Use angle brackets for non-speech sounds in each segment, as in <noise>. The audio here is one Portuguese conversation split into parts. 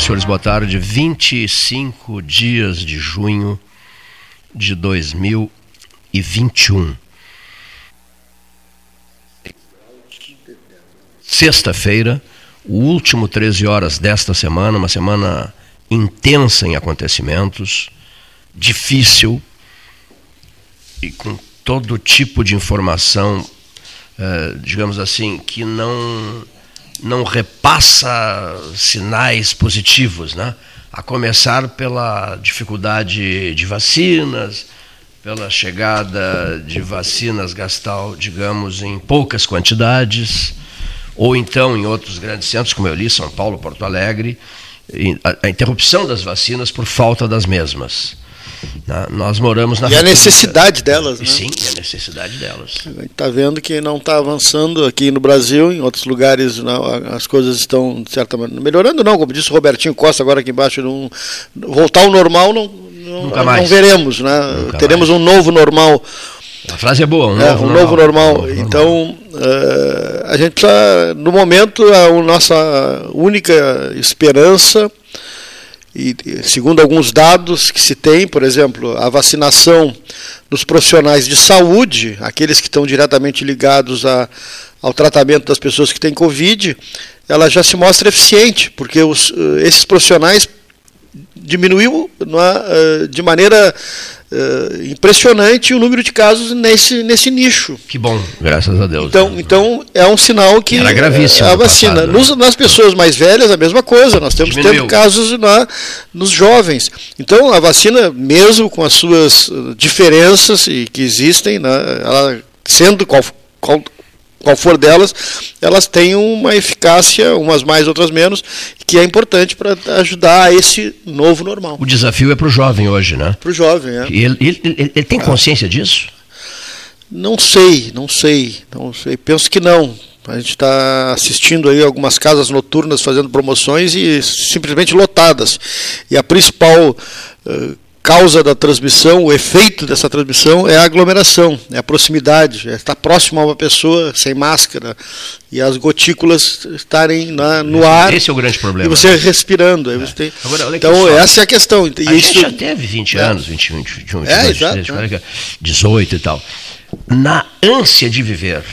E, senhores, boa tarde. 25 dias de junho de 2021. Sexta-feira, o último 13 horas desta semana, uma semana intensa em acontecimentos, difícil e com todo tipo de informação, eh, digamos assim, que não não repassa sinais positivos, né? A começar pela dificuldade de vacinas, pela chegada de vacinas gastal, digamos, em poucas quantidades, ou então em outros grandes centros, como eu li, São Paulo, Porto Alegre, a interrupção das vacinas por falta das mesmas. Nós moramos na. E a necessidade delas, né? Sim, e a necessidade delas. A gente está vendo que não está avançando aqui no Brasil, em outros lugares não, as coisas estão, de certa maneira, melhorando, não, como disse o Robertinho Costa agora aqui embaixo, não, voltar ao normal não, não, não veremos, né? Nunca Teremos mais. um novo normal. A frase é boa, um é, novo um normal. Novo normal. Novo então, uh, a gente está, no momento, a nossa única esperança e segundo alguns dados que se tem, por exemplo, a vacinação dos profissionais de saúde, aqueles que estão diretamente ligados a, ao tratamento das pessoas que têm Covid, ela já se mostra eficiente, porque os, eh, esses profissionais diminuiu é, de maneira uh, impressionante o número de casos nesse, nesse nicho. Que bom, graças a Deus. Então, então é um sinal que Era gravíssimo a vacina. Passado, né? Nos, nas pessoas mais velhas, a mesma coisa. Nós temos tendo casos na, nos jovens. Então, a vacina, mesmo com as suas diferenças e que existem, né, ela sendo qual, qual qual for delas, elas têm uma eficácia, umas mais, outras menos, que é importante para ajudar a esse novo normal. O desafio é para o jovem hoje, né? Para o jovem, é. Ele, ele, ele, ele tem consciência disso? Não sei, não sei, não sei. Penso que não. A gente está assistindo aí algumas casas noturnas fazendo promoções e simplesmente lotadas. E a principal uh, causa da transmissão, o efeito dessa transmissão é a aglomeração, é a proximidade, é estar próximo a uma pessoa sem máscara e as gotículas estarem na, no ar. Esse é o grande problema. E você respirando. É. Você tem... Agora, então, essa é a questão. E a isso... gente já teve 20 é. anos, 20, 20, 21, 22, é, 23, exato, 18 e tal. Na ânsia de viver,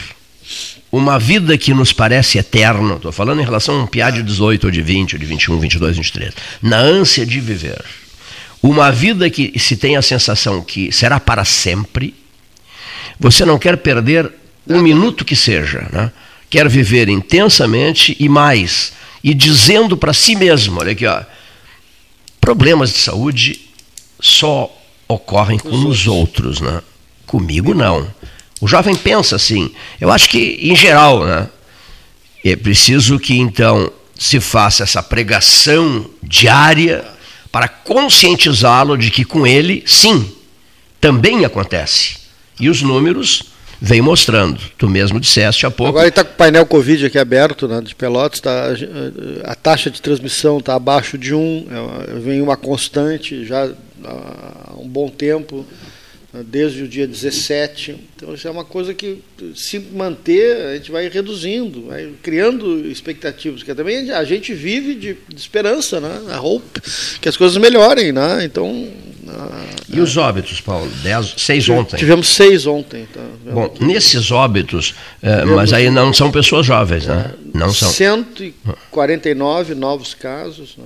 uma vida que nos parece eterna, estou falando em relação a um piá de 18 ou de 20, ou de 21, 22, 23, na ânsia de viver uma vida que se tem a sensação que será para sempre, você não quer perder um minuto que seja, né? quer viver intensamente e mais, e dizendo para si mesmo: olha aqui, ó, problemas de saúde só ocorrem com os outros, né? comigo não. O jovem pensa assim. Eu acho que, em geral, né? é preciso que então se faça essa pregação diária para conscientizá-lo de que com ele, sim, também acontece. E os números vêm mostrando. Tu mesmo disseste há pouco. Agora está com o painel Covid aqui aberto, né, de Pelotas, tá, a taxa de transmissão está abaixo de um, é, vem uma constante já há um bom tempo desde o dia 17. Então, isso é uma coisa que, se manter, a gente vai reduzindo, vai criando expectativas, que também a gente vive de, de esperança, né? a hope, que as coisas melhorem. Né? Então, e os óbitos, Paulo? Dez, seis ontem. Tivemos seis ontem. Tá? Bom, nesses óbitos, é, mas aí não são pessoas jovens, né? Não são. 149 novos casos. Né?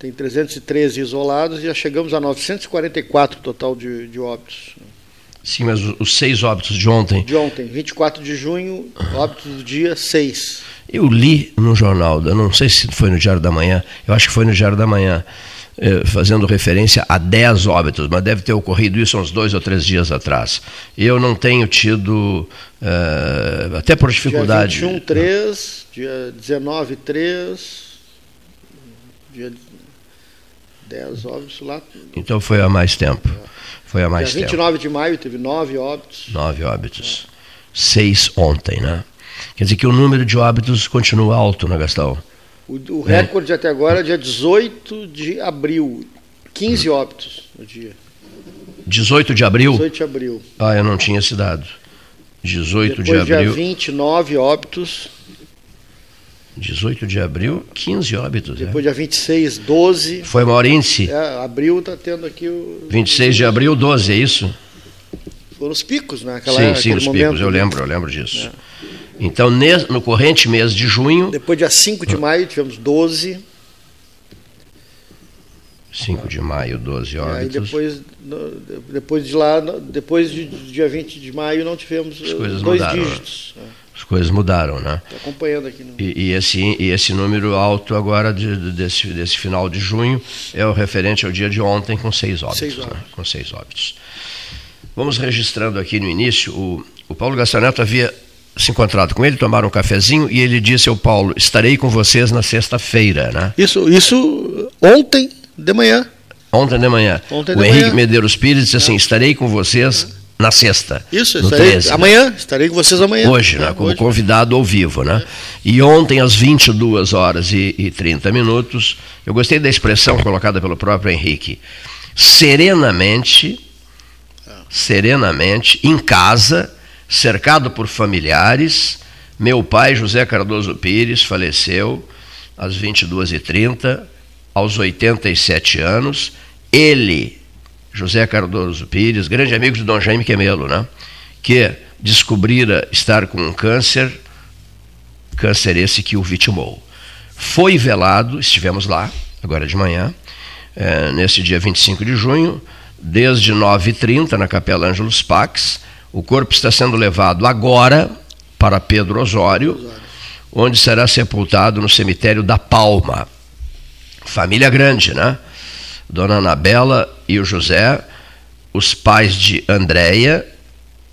Tem 313 isolados e já chegamos a 944 total de, de óbitos. Sim, mas os seis óbitos de ontem. De ontem, 24 de junho, óbitos do dia 6. Eu li no jornal, não sei se foi no Diário da Manhã, eu acho que foi no Diário da Manhã, eh, fazendo referência a 10 óbitos, mas deve ter ocorrido isso uns dois ou três dias atrás. Eu não tenho tido, eh, até por dificuldade. Dia 21, 3, dia 19, 3, dia 10 óbitos lá. Então foi há mais tempo. Foi há mais Dia 29 tempo. de maio teve 9 óbitos. 9 óbitos. É. Seis ontem, né? Quer dizer que o número de óbitos continua alto, né, Gastão? O, o recorde é. até agora é dia 18 de abril. 15 hum. óbitos no dia. 18 de abril? 18 de abril. Ah, eu não tinha esse dado. 18 Depois, de abril. Dia 29 óbitos. 18 de abril, 15 óbitos. Depois, é. dia 26, 12. Foi índice? É, abril está tendo aqui o. 26 de abril, 12, é isso? Foram os picos, né? Aquela, sim, sim, os momento, picos, eu lembro, eu lembro disso. É. Então, no corrente mês de junho. Depois, dia 5 de maio, tivemos 12. 5 de maio, 12 óbitos. Aí depois, depois de lá, depois de dia 20 de maio, não tivemos dois mudaram, né? dígitos. Né? As coisas mudaram, né? Estou acompanhando aqui. No... E, e, esse, e esse número alto agora de, desse, desse final de junho é o referente ao dia de ontem com seis óbitos. Seis óbitos. Né? Com seis óbitos. Vamos registrando aqui no início, o, o Paulo Gastaneto havia se encontrado com ele, tomaram um cafezinho e ele disse ao Paulo, estarei com vocês na sexta-feira, né? Isso, isso ontem de manhã. Ontem de manhã. Ontem de o Henrique manhã. Medeiros Pires disse assim, estarei com vocês na sexta. Isso, estarei, 13, amanhã, né? estarei com vocês amanhã. Hoje, né? Como Hoje. convidado ao vivo, né? E ontem, às 22 horas e, e 30 minutos, eu gostei da expressão colocada pelo próprio Henrique. Serenamente, serenamente, em casa, cercado por familiares, meu pai, José Cardoso Pires, faleceu às 22h30, aos 87 anos. Ele José Cardoso Pires, grande amigo de Dom Jaime Quemelo, né? que descobrira estar com um câncer, câncer esse que o vitimou. Foi velado, estivemos lá, agora de manhã, é, nesse dia 25 de junho, desde 9h30 na Capela Ângelos Pax. O corpo está sendo levado agora para Pedro Osório, onde será sepultado no cemitério da Palma. Família grande, né? Dona Anabela e o José, os pais de Andréia,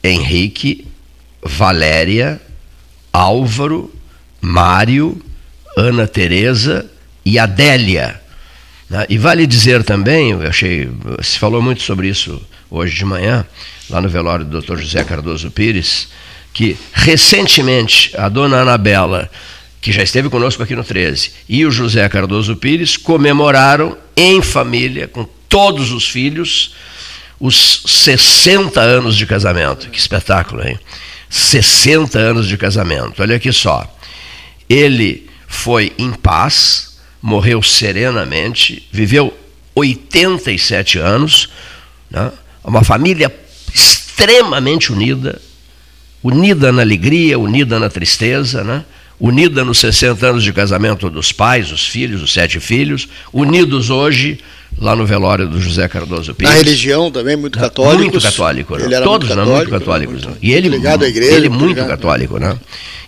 Henrique, Valéria, Álvaro, Mário, Ana Teresa e Adélia. Né? E vale dizer também, eu achei, se falou muito sobre isso hoje de manhã, lá no velório do Dr. José Cardoso Pires, que recentemente a dona Anabela que já esteve conosco aqui no 13, e o José Cardoso Pires comemoraram em família, com todos os filhos, os 60 anos de casamento. Que espetáculo, hein? 60 anos de casamento. Olha aqui só. Ele foi em paz, morreu serenamente, viveu 87 anos, né? uma família extremamente unida, unida na alegria, unida na tristeza, né? Unida nos 60 anos de casamento dos pais, os filhos, os sete filhos, unidos hoje lá no velório do José Cardoso Pires. Na religião também, muito católico. Muito católico, né? Ele era Todos muito católico, muito católicos. Muito, e ele, ligado à igreja. Ele muito ligado. católico, né?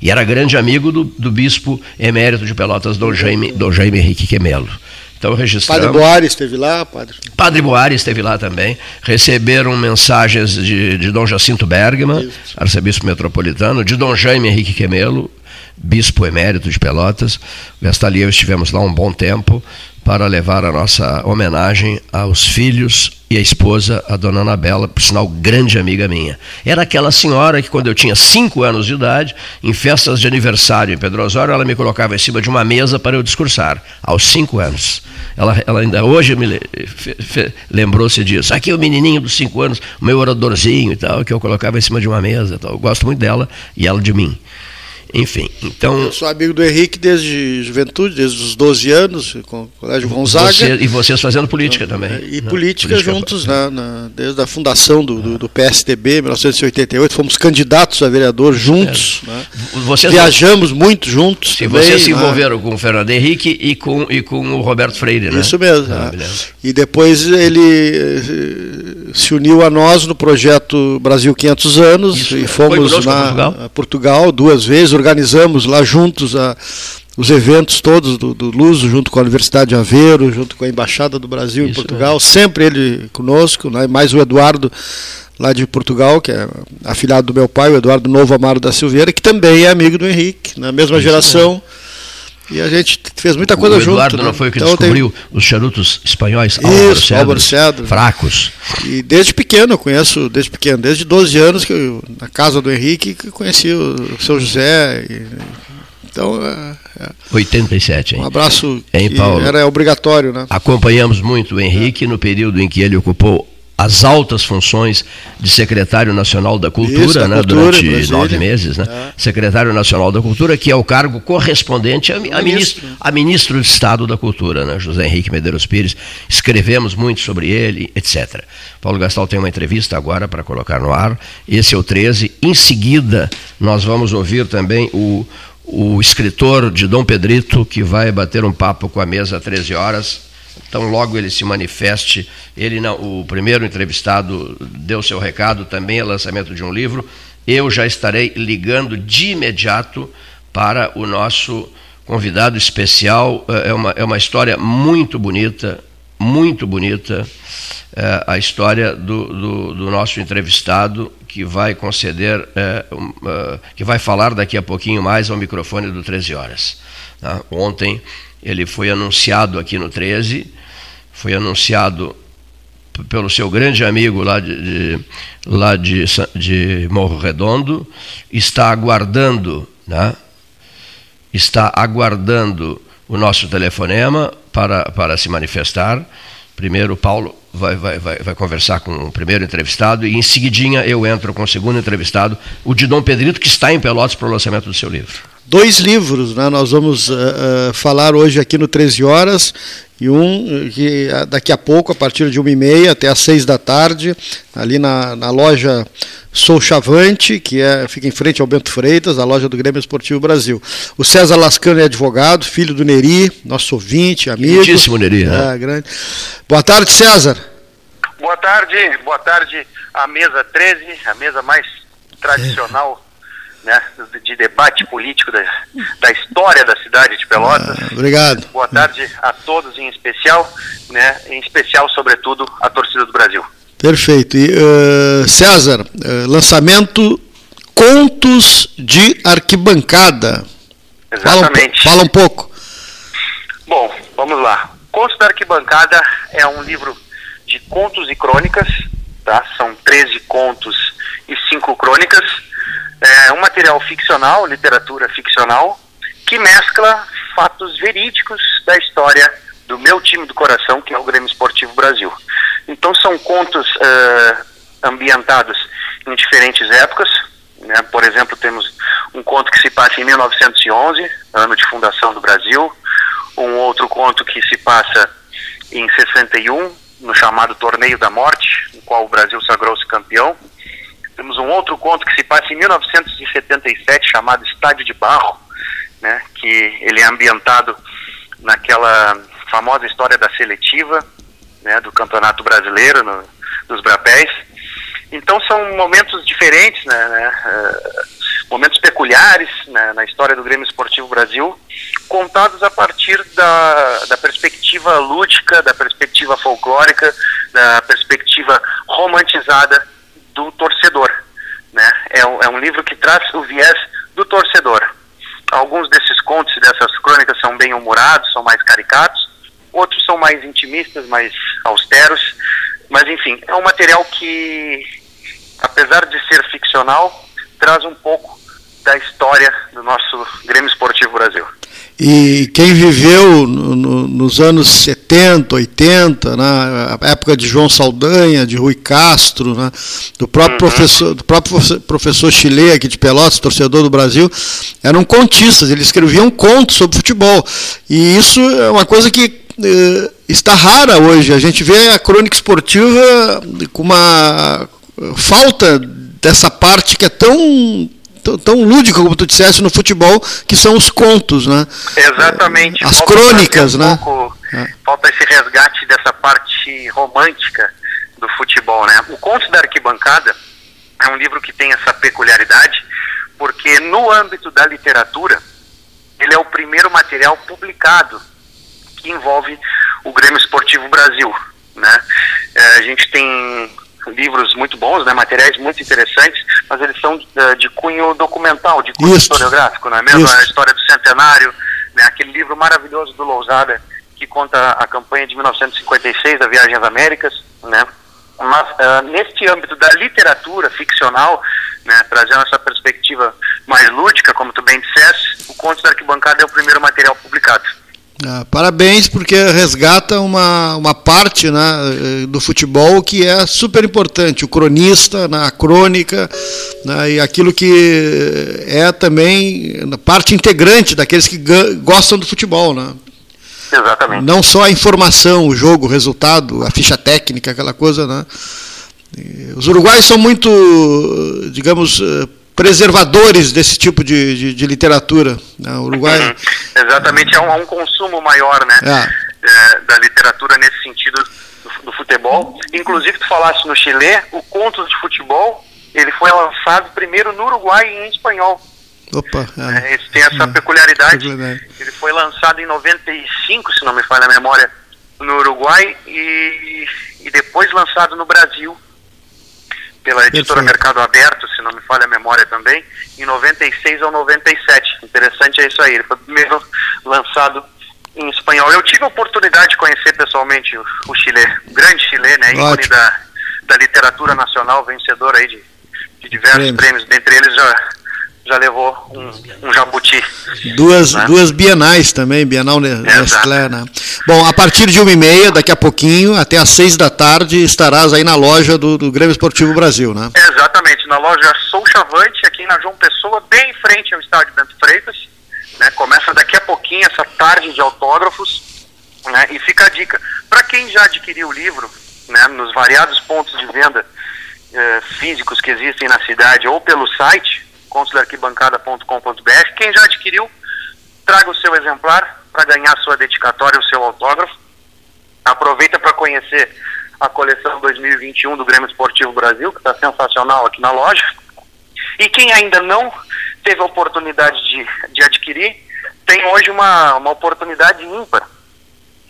E era grande amigo do, do bispo emérito de Pelotas, Dom Jaime, Dom Jaime Henrique Quemelo. Então registramos. Padre Boari esteve lá, padre. Padre Boari esteve lá também. Receberam mensagens de, de Dom Jacinto Bergman, Isso. arcebispo metropolitano, de Dom Jaime Henrique Quemelo, bispo emérito de Pelotas. Gastali eu estivemos lá um bom tempo para levar a nossa homenagem aos filhos e à esposa, a dona Anabela, por sinal, grande amiga minha. Era aquela senhora que, quando eu tinha cinco anos de idade, em festas de aniversário em Pedro Osório, ela me colocava em cima de uma mesa para eu discursar, aos cinco anos. Ela, ela ainda hoje me lembrou-se disso. Aqui é o menininho dos cinco anos, o meu oradorzinho e tal, que eu colocava em cima de uma mesa. Eu gosto muito dela e ela de mim. Enfim, então. Eu sou amigo do Henrique desde juventude, desde os 12 anos, com o Colégio Gonzaga. Você, e vocês fazendo política também. E né? política, política juntos, né, na, desde a fundação do, do, do, PSDB, em 1988, fomos candidatos a vereador juntos. É. Né? Vocês Viajamos muito juntos. Também, vocês se né? envolveram né? com o Fernando Henrique e com, e com o Roberto Freire, né? Isso mesmo. Ah? E depois ele eh, se uniu a nós no projeto Brasil 500 anos Isso, e fomos na Portugal? Portugal duas vezes organizamos lá juntos a, os eventos todos do, do Luso, junto com a Universidade de Aveiro, junto com a Embaixada do Brasil Isso, em Portugal, é. sempre ele conosco, né, mais o Eduardo lá de Portugal, que é afilhado do meu pai, o Eduardo Novo Amaro da Silveira, que também é amigo do Henrique, na mesma Isso geração. É. E a gente fez muita coisa junto. O Eduardo junto, não né? foi o que então, descobriu tem... os charutos espanhóis Isso, Álvaro Cedro, fracos. E desde pequeno, eu conheço, desde pequeno, desde 12 anos, que eu, na casa do Henrique, que conheci o seu José. E, então, é, é. 87, hein? Um abraço hein, Paulo? era obrigatório, né? Acompanhamos muito o Henrique é. no período em que ele ocupou as altas funções de secretário nacional da Cultura, Isso, né, cultura, durante nove meses, né? É. Secretário nacional da Cultura, que é o cargo correspondente a, a, ministro, a ministro de Estado da Cultura, né, José Henrique Medeiros Pires. Escrevemos muito sobre ele, etc. Paulo Gastal tem uma entrevista agora para colocar no ar. Esse é o 13. Em seguida, nós vamos ouvir também o, o escritor de Dom Pedrito, que vai bater um papo com a mesa às 13 horas então, logo ele se manifeste, ele não, o primeiro entrevistado deu seu recado, também é lançamento de um livro. Eu já estarei ligando de imediato para o nosso convidado especial. É, é uma, é uma história muito bonita, muito bonita, é, a história do, do, do, nosso entrevistado, que vai conceder, é, um, uh, que vai falar daqui a pouquinho mais ao microfone do 13 Horas. Tá? Ontem ele foi anunciado aqui no 13, foi anunciado pelo seu grande amigo lá de, de lá de, de, Morro Redondo, está aguardando, né? está aguardando o nosso telefonema para, para se manifestar. Primeiro, Paulo vai, vai, vai, vai conversar com o primeiro entrevistado e em seguidinha eu entro com o segundo entrevistado, o de Dom Pedrito, que está em Pelotas para o lançamento do seu livro dois livros, né? nós vamos uh, uh, falar hoje aqui no 13 horas, e um que daqui a pouco, a partir de uma e meia até às seis da tarde, ali na, na loja Sou Chavante, que é, fica em frente ao Bento Freitas, a loja do Grêmio Esportivo Brasil. O César Lascano é advogado, filho do Neri, nosso ouvinte, amigo. Muitíssimo Neri, né? É, grande. Boa tarde, César. Boa tarde, boa tarde a mesa 13, a mesa mais tradicional né, de debate político da, da história da cidade de Pelotas. Ah, obrigado. Boa tarde a todos em especial, né, em especial, sobretudo, a torcida do Brasil. Perfeito. E, uh, César, uh, lançamento Contos de Arquibancada. Exatamente. Fala, fala um pouco. Bom, vamos lá. Contos da Arquibancada é um livro de contos e crônicas, tá? São 13 contos e 5 crônicas é um material ficcional, literatura ficcional, que mescla fatos verídicos da história do meu time do coração, que é o Grêmio Esportivo Brasil. Então são contos uh, ambientados em diferentes épocas. Né? Por exemplo, temos um conto que se passa em 1911, ano de fundação do Brasil. Um outro conto que se passa em 61, no chamado Torneio da Morte, no qual o Brasil sagrou-se campeão. Temos um outro conto que se passa em 1977, chamado Estádio de Barro, né, que ele é ambientado naquela famosa história da seletiva né, do Campeonato Brasileiro, no, dos Brapéis. Então são momentos diferentes, né, né, uh, momentos peculiares né, na história do Grêmio Esportivo Brasil, contados a partir da, da perspectiva lúdica, da perspectiva folclórica, da perspectiva romantizada do torcedor. Né? É, um, é um livro que traz o viés do torcedor. Alguns desses contos e dessas crônicas são bem humorados, são mais caricatos, outros são mais intimistas, mais austeros, mas enfim, é um material que, apesar de ser ficcional, traz um pouco da história do nosso Grêmio Esportivo Brasil. E quem viveu no, no, nos anos 70, 80, na época de João Saldanha, de Rui Castro, né, do próprio uhum. professor, do próprio professor Chile aqui de Pelotas, torcedor do Brasil, eram contistas, eles escreviam contos sobre futebol. E isso é uma coisa que eh, está rara hoje. A gente vê a crônica esportiva com uma falta dessa parte que é tão tão lúdico como tu disseste no futebol, que são os contos, né? Exatamente. As falta crônicas, um né? Pouco, é. Falta esse resgate dessa parte romântica do futebol, né? O Conto da Arquibancada é um livro que tem essa peculiaridade, porque no âmbito da literatura, ele é o primeiro material publicado que envolve o Grêmio Esportivo Brasil, né? É, a gente tem livros muito bons, né, materiais muito interessantes, mas eles são uh, de cunho documental, de cunho Isso. historiográfico, não é mesmo? Isso. A história do centenário, né, aquele livro maravilhoso do Lousada que conta a campanha de 1956 da Viagem às Américas, né? Mas uh, neste âmbito da literatura ficcional, né, trazendo essa perspectiva mais lúdica, como tu bem disseste, o Conto da Arquibancada é o primeiro material publicado. Ah, parabéns, porque resgata uma, uma parte né, do futebol que é super importante, o cronista, né, a crônica, né, e aquilo que é também parte integrante daqueles que gostam do futebol. Né? Exatamente. Não só a informação, o jogo, o resultado, a ficha técnica, aquela coisa. Né? Os uruguaios são muito, digamos, eh, preservadores desse tipo de, de, de literatura. Né? O Uruguai... Uhum. Exatamente, há um, há um, consumo maior né? É. É, da literatura nesse sentido do, do, futebol. Inclusive, tu falaste no Chile, o Contos de Futebol, ele foi lançado primeiro no Uruguai em espanhol. Opa, é, esse tem essa é, peculiaridade. Ele foi lançado em 95, se não me falha a memória, no Uruguai e, e depois lançado no Brasil pela editora Perfeito. Mercado Aberto, se não me falha a memória também, em 96 ou 97. Interessante é isso aí. Ele foi primeiro lançado em espanhol. Eu tive a oportunidade de conhecer pessoalmente o, o Chile, o grande Chile, né, ícone da, da literatura nacional, vencedor aí de, de diversos Prêmio. prêmios, dentre eles já já levou um, um jabuti. Duas, né? duas bienais também, Bienal Nestlé, né? Bom, a partir de uma e meia, daqui a pouquinho, até às seis da tarde, estarás aí na loja do, do Grêmio Esportivo Brasil, né? exatamente, na loja Sou Chavante, aqui na João Pessoa, bem em frente ao estádio Bento Freitas. Né? Começa daqui a pouquinho essa tarde de autógrafos. Né? E fica a dica, para quem já adquiriu o livro, né, nos variados pontos de venda eh, físicos que existem na cidade ou pelo site, consularquibancada.com.br. Quem já adquiriu, traga o seu exemplar para ganhar sua dedicatória, o seu autógrafo. Aproveita para conhecer a coleção 2021 do Grêmio Esportivo Brasil, que está sensacional aqui na loja. E quem ainda não teve a oportunidade de, de adquirir, tem hoje uma, uma oportunidade ímpar.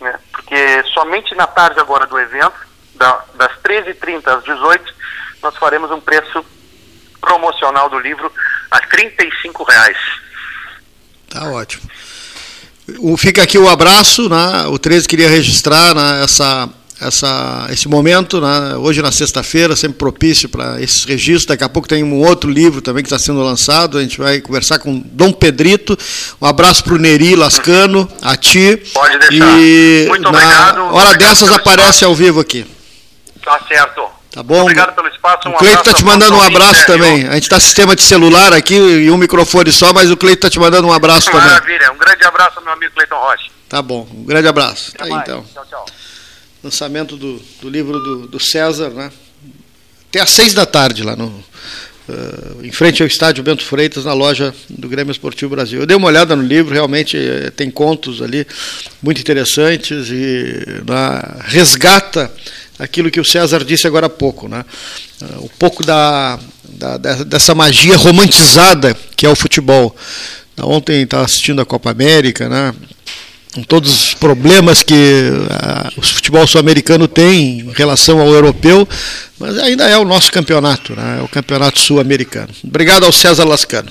Né? Porque somente na tarde agora do evento, da, das 13h30 às 18 nós faremos um preço promocional do livro a R$ reais. Tá ótimo. Fica aqui o abraço, né? o 13 queria registrar né, essa, essa, esse momento, né? hoje na sexta-feira, sempre propício para esses registros. Daqui a pouco tem um outro livro também que está sendo lançado. A gente vai conversar com Dom Pedrito. Um abraço para o Neri Lascano, a ti. Pode deixar. E Muito obrigado. Hora obrigado dessas aparece ao vivo aqui. Tá certo. Tá bom? Obrigado pelo espaço. Um o Cleito está te mandando um abraço também. A gente está sistema de celular aqui e um microfone só, mas o Cleito está te mandando um abraço Maravilha. também. Maravilha. Um grande abraço, meu amigo Cleiton Rocha. Tá bom. Um grande abraço. Até tá aí, então. Tchau, tchau. Lançamento do, do livro do, do, César, né? Até às seis da tarde lá no. Uh, em frente ao estádio Bento Freitas, na loja do Grêmio Esportivo Brasil. Eu dei uma olhada no livro, realmente eh, tem contos ali muito interessantes e na, resgata aquilo que o César disse agora há pouco, né? um pouco da, da, dessa magia romantizada que é o futebol. Ontem estava assistindo a Copa América, né? com todos os problemas que uh, o futebol sul-americano tem em relação ao europeu, mas ainda é o nosso campeonato, né? é o campeonato sul-americano. Obrigado ao César Lascano.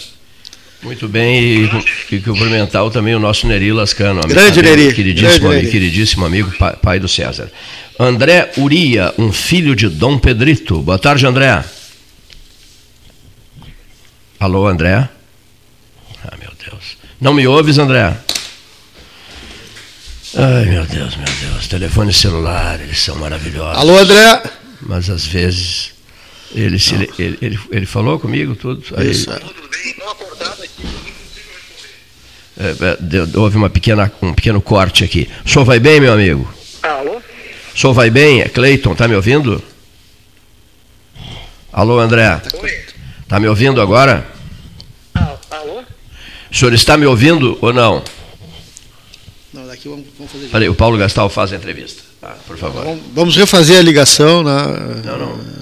Muito bem, e, e cumprimentar também o nosso Neri Lascano. Grande Neri. Queridíssimo, Grande queridíssimo amigo, pai, pai, do César. André Uria, um filho de Dom Pedrito. Boa tarde, André. Alô, André? Ah, meu Deus. Não me ouves, André? Ai, meu Deus, meu Deus. Telefones celulares, eles são maravilhosos. Alô, André? Mas às vezes ele, se, ele, ele, ele, falou comigo tudo. Aí, Isso. Tudo bem, não acordado aqui. É, é houve uma pequena, um pequeno corte aqui. O senhor vai bem, meu amigo? Alô? O senhor vai bem? É Cleiton, tá me ouvindo? Alô, André? Oi. Tá me ouvindo agora? Alô? O senhor está me ouvindo ou não? Não, daqui vamos, vamos fazer. Peraí, o Paulo Gastal faz a entrevista. Ah, por favor. Vamos refazer a ligação. Né? Não, não.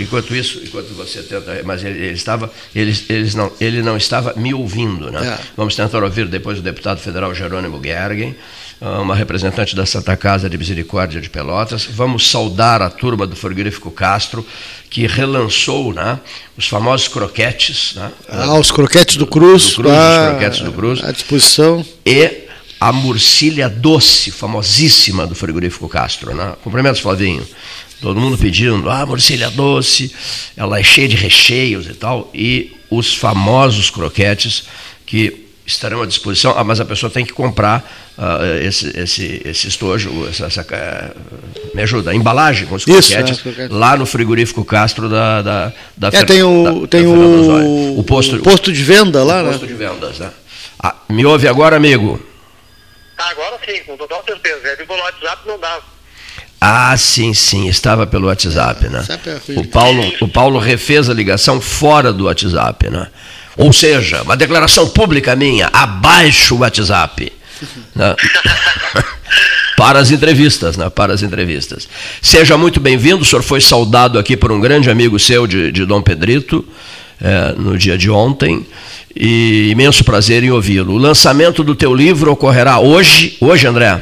Enquanto isso, enquanto você tenta, mas ele, ele estava, ele, eles não, ele não estava me ouvindo, né? É. Vamos tentar ouvir depois o deputado federal Jerônimo Gergen, uma representante da Santa Casa de Misericórdia de Pelotas. Vamos saudar a turma do Frigorífico Castro, que relançou, né, os famosos croquetes, né? Ah, os croquetes do Cruz, do Cruz ah, os croquetes do Cruz, à disposição. E a murcilha doce, famosíssima do Frigorífico Castro, né? Cumprimentos, Flavinho. Todo mundo pedindo, ah, morcilha doce, ela é cheia de recheios e tal. E os famosos croquetes que estarão à disposição, ah, mas a pessoa tem que comprar uh, esse, esse, esse estojo, essa, essa uh, me ajuda, a embalagem com os croquetes, é, lá no frigorífico Castro da da, da é, tem o da, tem da o, o posto, posto de venda lá, o posto né? de vendas, né? Ah, me ouve agora, amigo? Ah, agora sim, com total certeza. É, pelo WhatsApp não dá. Ah, sim, sim, estava pelo WhatsApp, né? O Paulo, o Paulo refez a ligação fora do WhatsApp, né? Ou seja, uma declaração pública minha, abaixo o WhatsApp. <laughs> Né? para as entrevistas, né? Para as entrevistas. Seja muito bem-vindo, o senhor foi saudado aqui por um grande amigo seu de, de Dom Pedrito, é, no dia de ontem, e imenso prazer em ouvi-lo. O lançamento do teu livro ocorrerá hoje, hoje, André?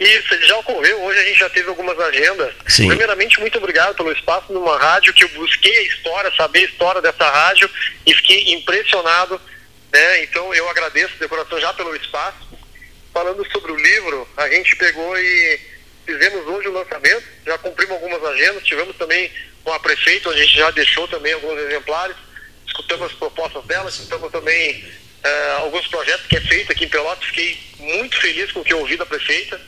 Isso, ele já ocorreu. Hoje a gente já teve algumas agendas. Sim. Primeiramente, muito obrigado pelo espaço numa rádio que eu busquei a história, saber a história dessa rádio e fiquei impressionado. Né? Então eu agradeço de coração já pelo espaço. Falando sobre o livro, a gente pegou e fizemos hoje o lançamento, já cumprimos algumas agendas, tivemos também com a prefeita, onde a gente já deixou também alguns exemplares, escutamos as propostas dela, escutamos também uh, alguns projetos que é feito aqui em Pelotas, fiquei muito feliz com o que ouvi da prefeita.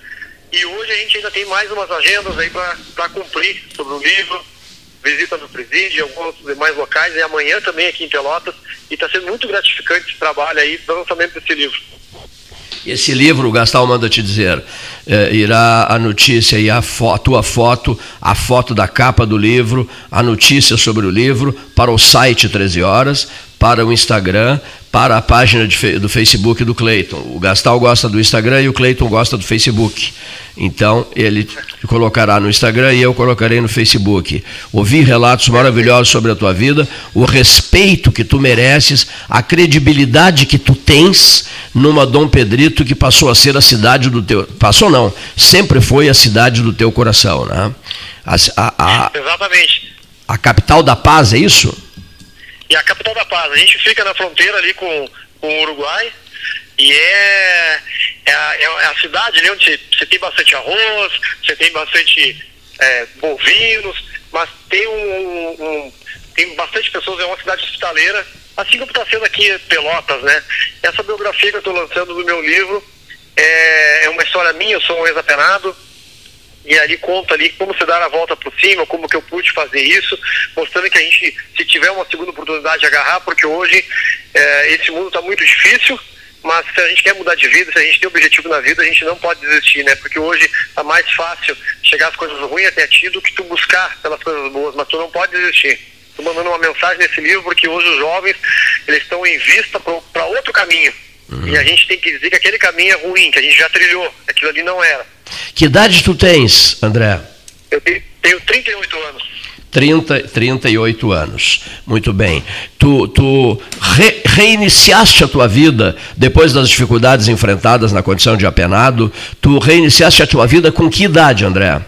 E hoje a gente ainda tem mais umas agendas aí para cumprir sobre o livro, visita no presídio, alguns demais locais, e amanhã também aqui em Pelotas. E está sendo muito gratificante esse trabalho aí do lançamento desse livro. Esse livro, Gastal manda te dizer, é, irá a notícia e a, fo a tua foto, a foto da capa do livro, a notícia sobre o livro, para o site 13 Horas, para o Instagram, para a página de, do Facebook do Cleiton. O Gastal gosta do Instagram e o Cleiton gosta do Facebook. Então, ele colocará no Instagram e eu colocarei no Facebook. Ouvi relatos maravilhosos sobre a tua vida, o respeito que tu mereces, a credibilidade que tu tens numa Dom Pedrito que passou a ser a cidade do teu. Passou não, sempre foi a cidade do teu coração, né? A, a, a, Exatamente. A capital da paz, é isso? E a capital da paz. A gente fica na fronteira ali com, com o Uruguai e é, é, a, é a cidade ali onde você tem bastante arroz, você tem bastante é, bovinos, mas tem um, um, tem bastante pessoas, é uma cidade hospitaleira, assim como está sendo aqui Pelotas, né? Essa biografia que eu estou lançando no meu livro é, é uma história minha, eu sou um ex-apenado, e ali conta ali como se dar a volta por cima, como que eu pude fazer isso, mostrando que a gente, se tiver uma segunda oportunidade de agarrar, porque hoje é, esse mundo está muito difícil, mas se a gente quer mudar de vida, se a gente tem objetivo na vida, a gente não pode desistir, né? Porque hoje está mais fácil chegar às coisas ruins até ti do que tu buscar pelas coisas boas, mas tu não pode desistir. Estou mandando uma mensagem nesse livro porque hoje os jovens eles estão em vista para outro caminho. Uhum. E a gente tem que dizer que aquele caminho é ruim, que a gente já trilhou, aquilo ali não era. Que idade tu tens, André? Eu tenho 38 anos. 30, 38 anos. Muito bem. Tu, tu re, reiniciaste a tua vida depois das dificuldades enfrentadas na condição de apenado. Tu reiniciaste a tua vida com que idade, André?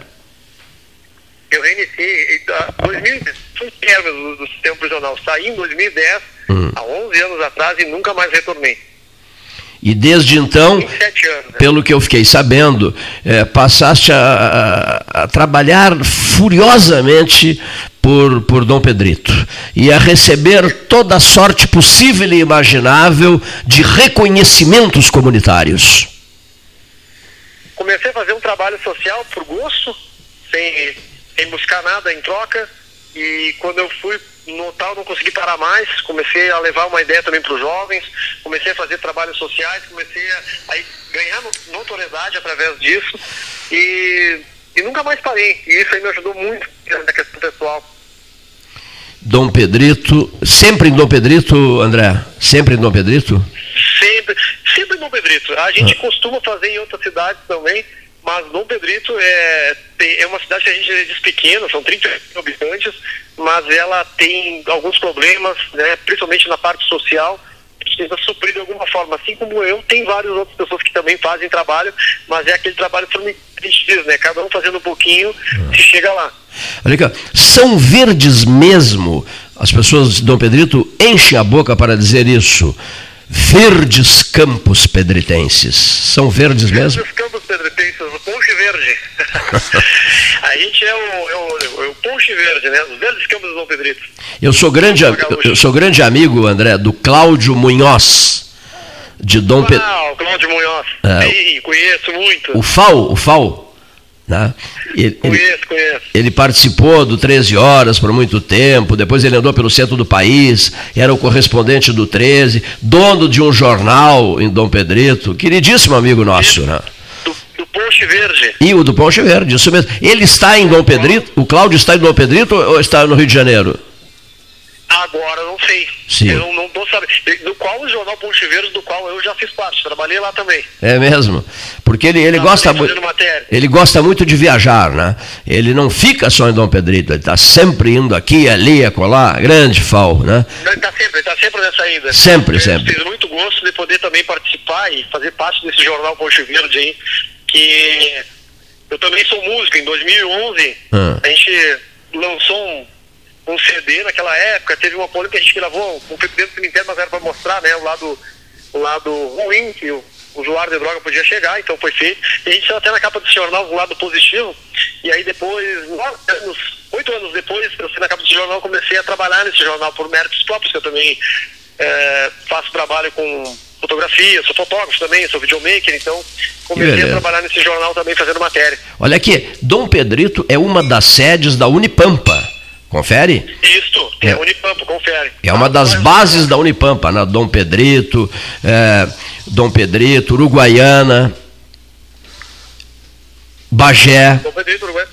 Eu reiniciei em 2010, foi do, do sistema prisional. Saí em 2010, hum. há 11 anos atrás, e nunca mais retornei. E desde então, anos, né? pelo que eu fiquei sabendo, é, passaste a, a, a, trabalhar furiosamente por, por Dom Pedrito e a receber toda a sorte possível e imaginável de reconhecimentos comunitários. Comecei a fazer um trabalho social por gosto, sem, sem buscar nada em troca, e quando eu fui no tal não consegui parar mais, comecei a levar uma ideia também para os jovens, comecei a fazer trabalhos sociais, comecei a, a ganhar notoriedade através disso e, e nunca mais parei. E isso aí me ajudou muito na questão pessoal. Dom Pedrito, sempre em Dom Pedrito, André? Sempre em Dom Pedrito? Sempre, sempre em Dom Pedrito. A gente ah. costuma fazer em outras cidades também, mas Dom Pedrito é, é uma cidade que a gente diz pequena, são 30 mil habitantes, mas ela tem alguns problemas, né, principalmente na parte social, a gente tenta suprir de alguma forma. Assim como eu, tem várias outras pessoas que também fazem trabalho, mas é aquele trabalho que a gente diz, né? Cada um fazendo um pouquinho, se chega lá. Olha cá, são verdes mesmo. As pessoas de Dom Pedrito enchem a boca para dizer isso. Verdes campos pedritenses. São verdes mesmo? Verdes campos pedritenses, o ponche verde. <laughs> a gente é o, é o, é o ponche verde, né? Os verdes campos do Dom Pedrito. Eu sou grande, eu sou grande amigo, André, do Cláudio Munhoz. de Dom Pedro. Ah, o Cláudio Munhoz. É, Sim, conheço muito. O FAO, o FAO. Né? Ele, conheço, conheço. Ele participou do 13 Horas por muito tempo, depois ele andou pelo centro do país, era o correspondente do 13, dono de um jornal em Dom Pedrito, queridíssimo amigo nosso. Né? Do, do Ponche Verde. E o do Ponche Verde, isso mesmo. Ele está em Dom Pedrito? O Cláudio está em Dom Pedrito ou está no Rio de Janeiro? Agora não sei. Sim. Eu não, não sabendo. Do qual o jornal Ponte Verde, do qual eu já fiz parte, trabalhei lá também. É mesmo. Porque ele, ele gosta muito. Ele gosta muito de viajar, né? Ele não fica só em Dom Pedrito, ele está sempre indo aqui, ali, acolá, grande FAO, né? Ele está sempre, ele tá sempre nessa ida. Sempre, eu sempre. Muito gosto de poder também participar e fazer parte desse jornal Ponte Verde aí, que eu também sou músico, em 2011 ah. a gente lançou um um CD naquela época, teve uma polêmica que a gente gravou um clipe dentro do cemitério, mas era para mostrar né, o, lado, o lado ruim que o usuário de droga podia chegar, então foi feito. E a gente saiu até na capa do jornal um lado positivo, e aí depois, anos, oito anos depois, eu fui na capa do jornal comecei a trabalhar nesse jornal por méritos próprios, que eu também é, faço trabalho com fotografia, sou fotógrafo também, sou videomaker, então comecei a trabalhar nesse jornal também fazendo matéria. Olha aqui, Dom Pedrito é uma das sedes da Unipampa. Confere? Isso, é, é Unipampa, confere. É uma das bases da Unipampa, na né? Dom Pedrito, é, Dom Pedrito, Uruguaiana, Bagé. Dom Pedrito, Uruguaiana.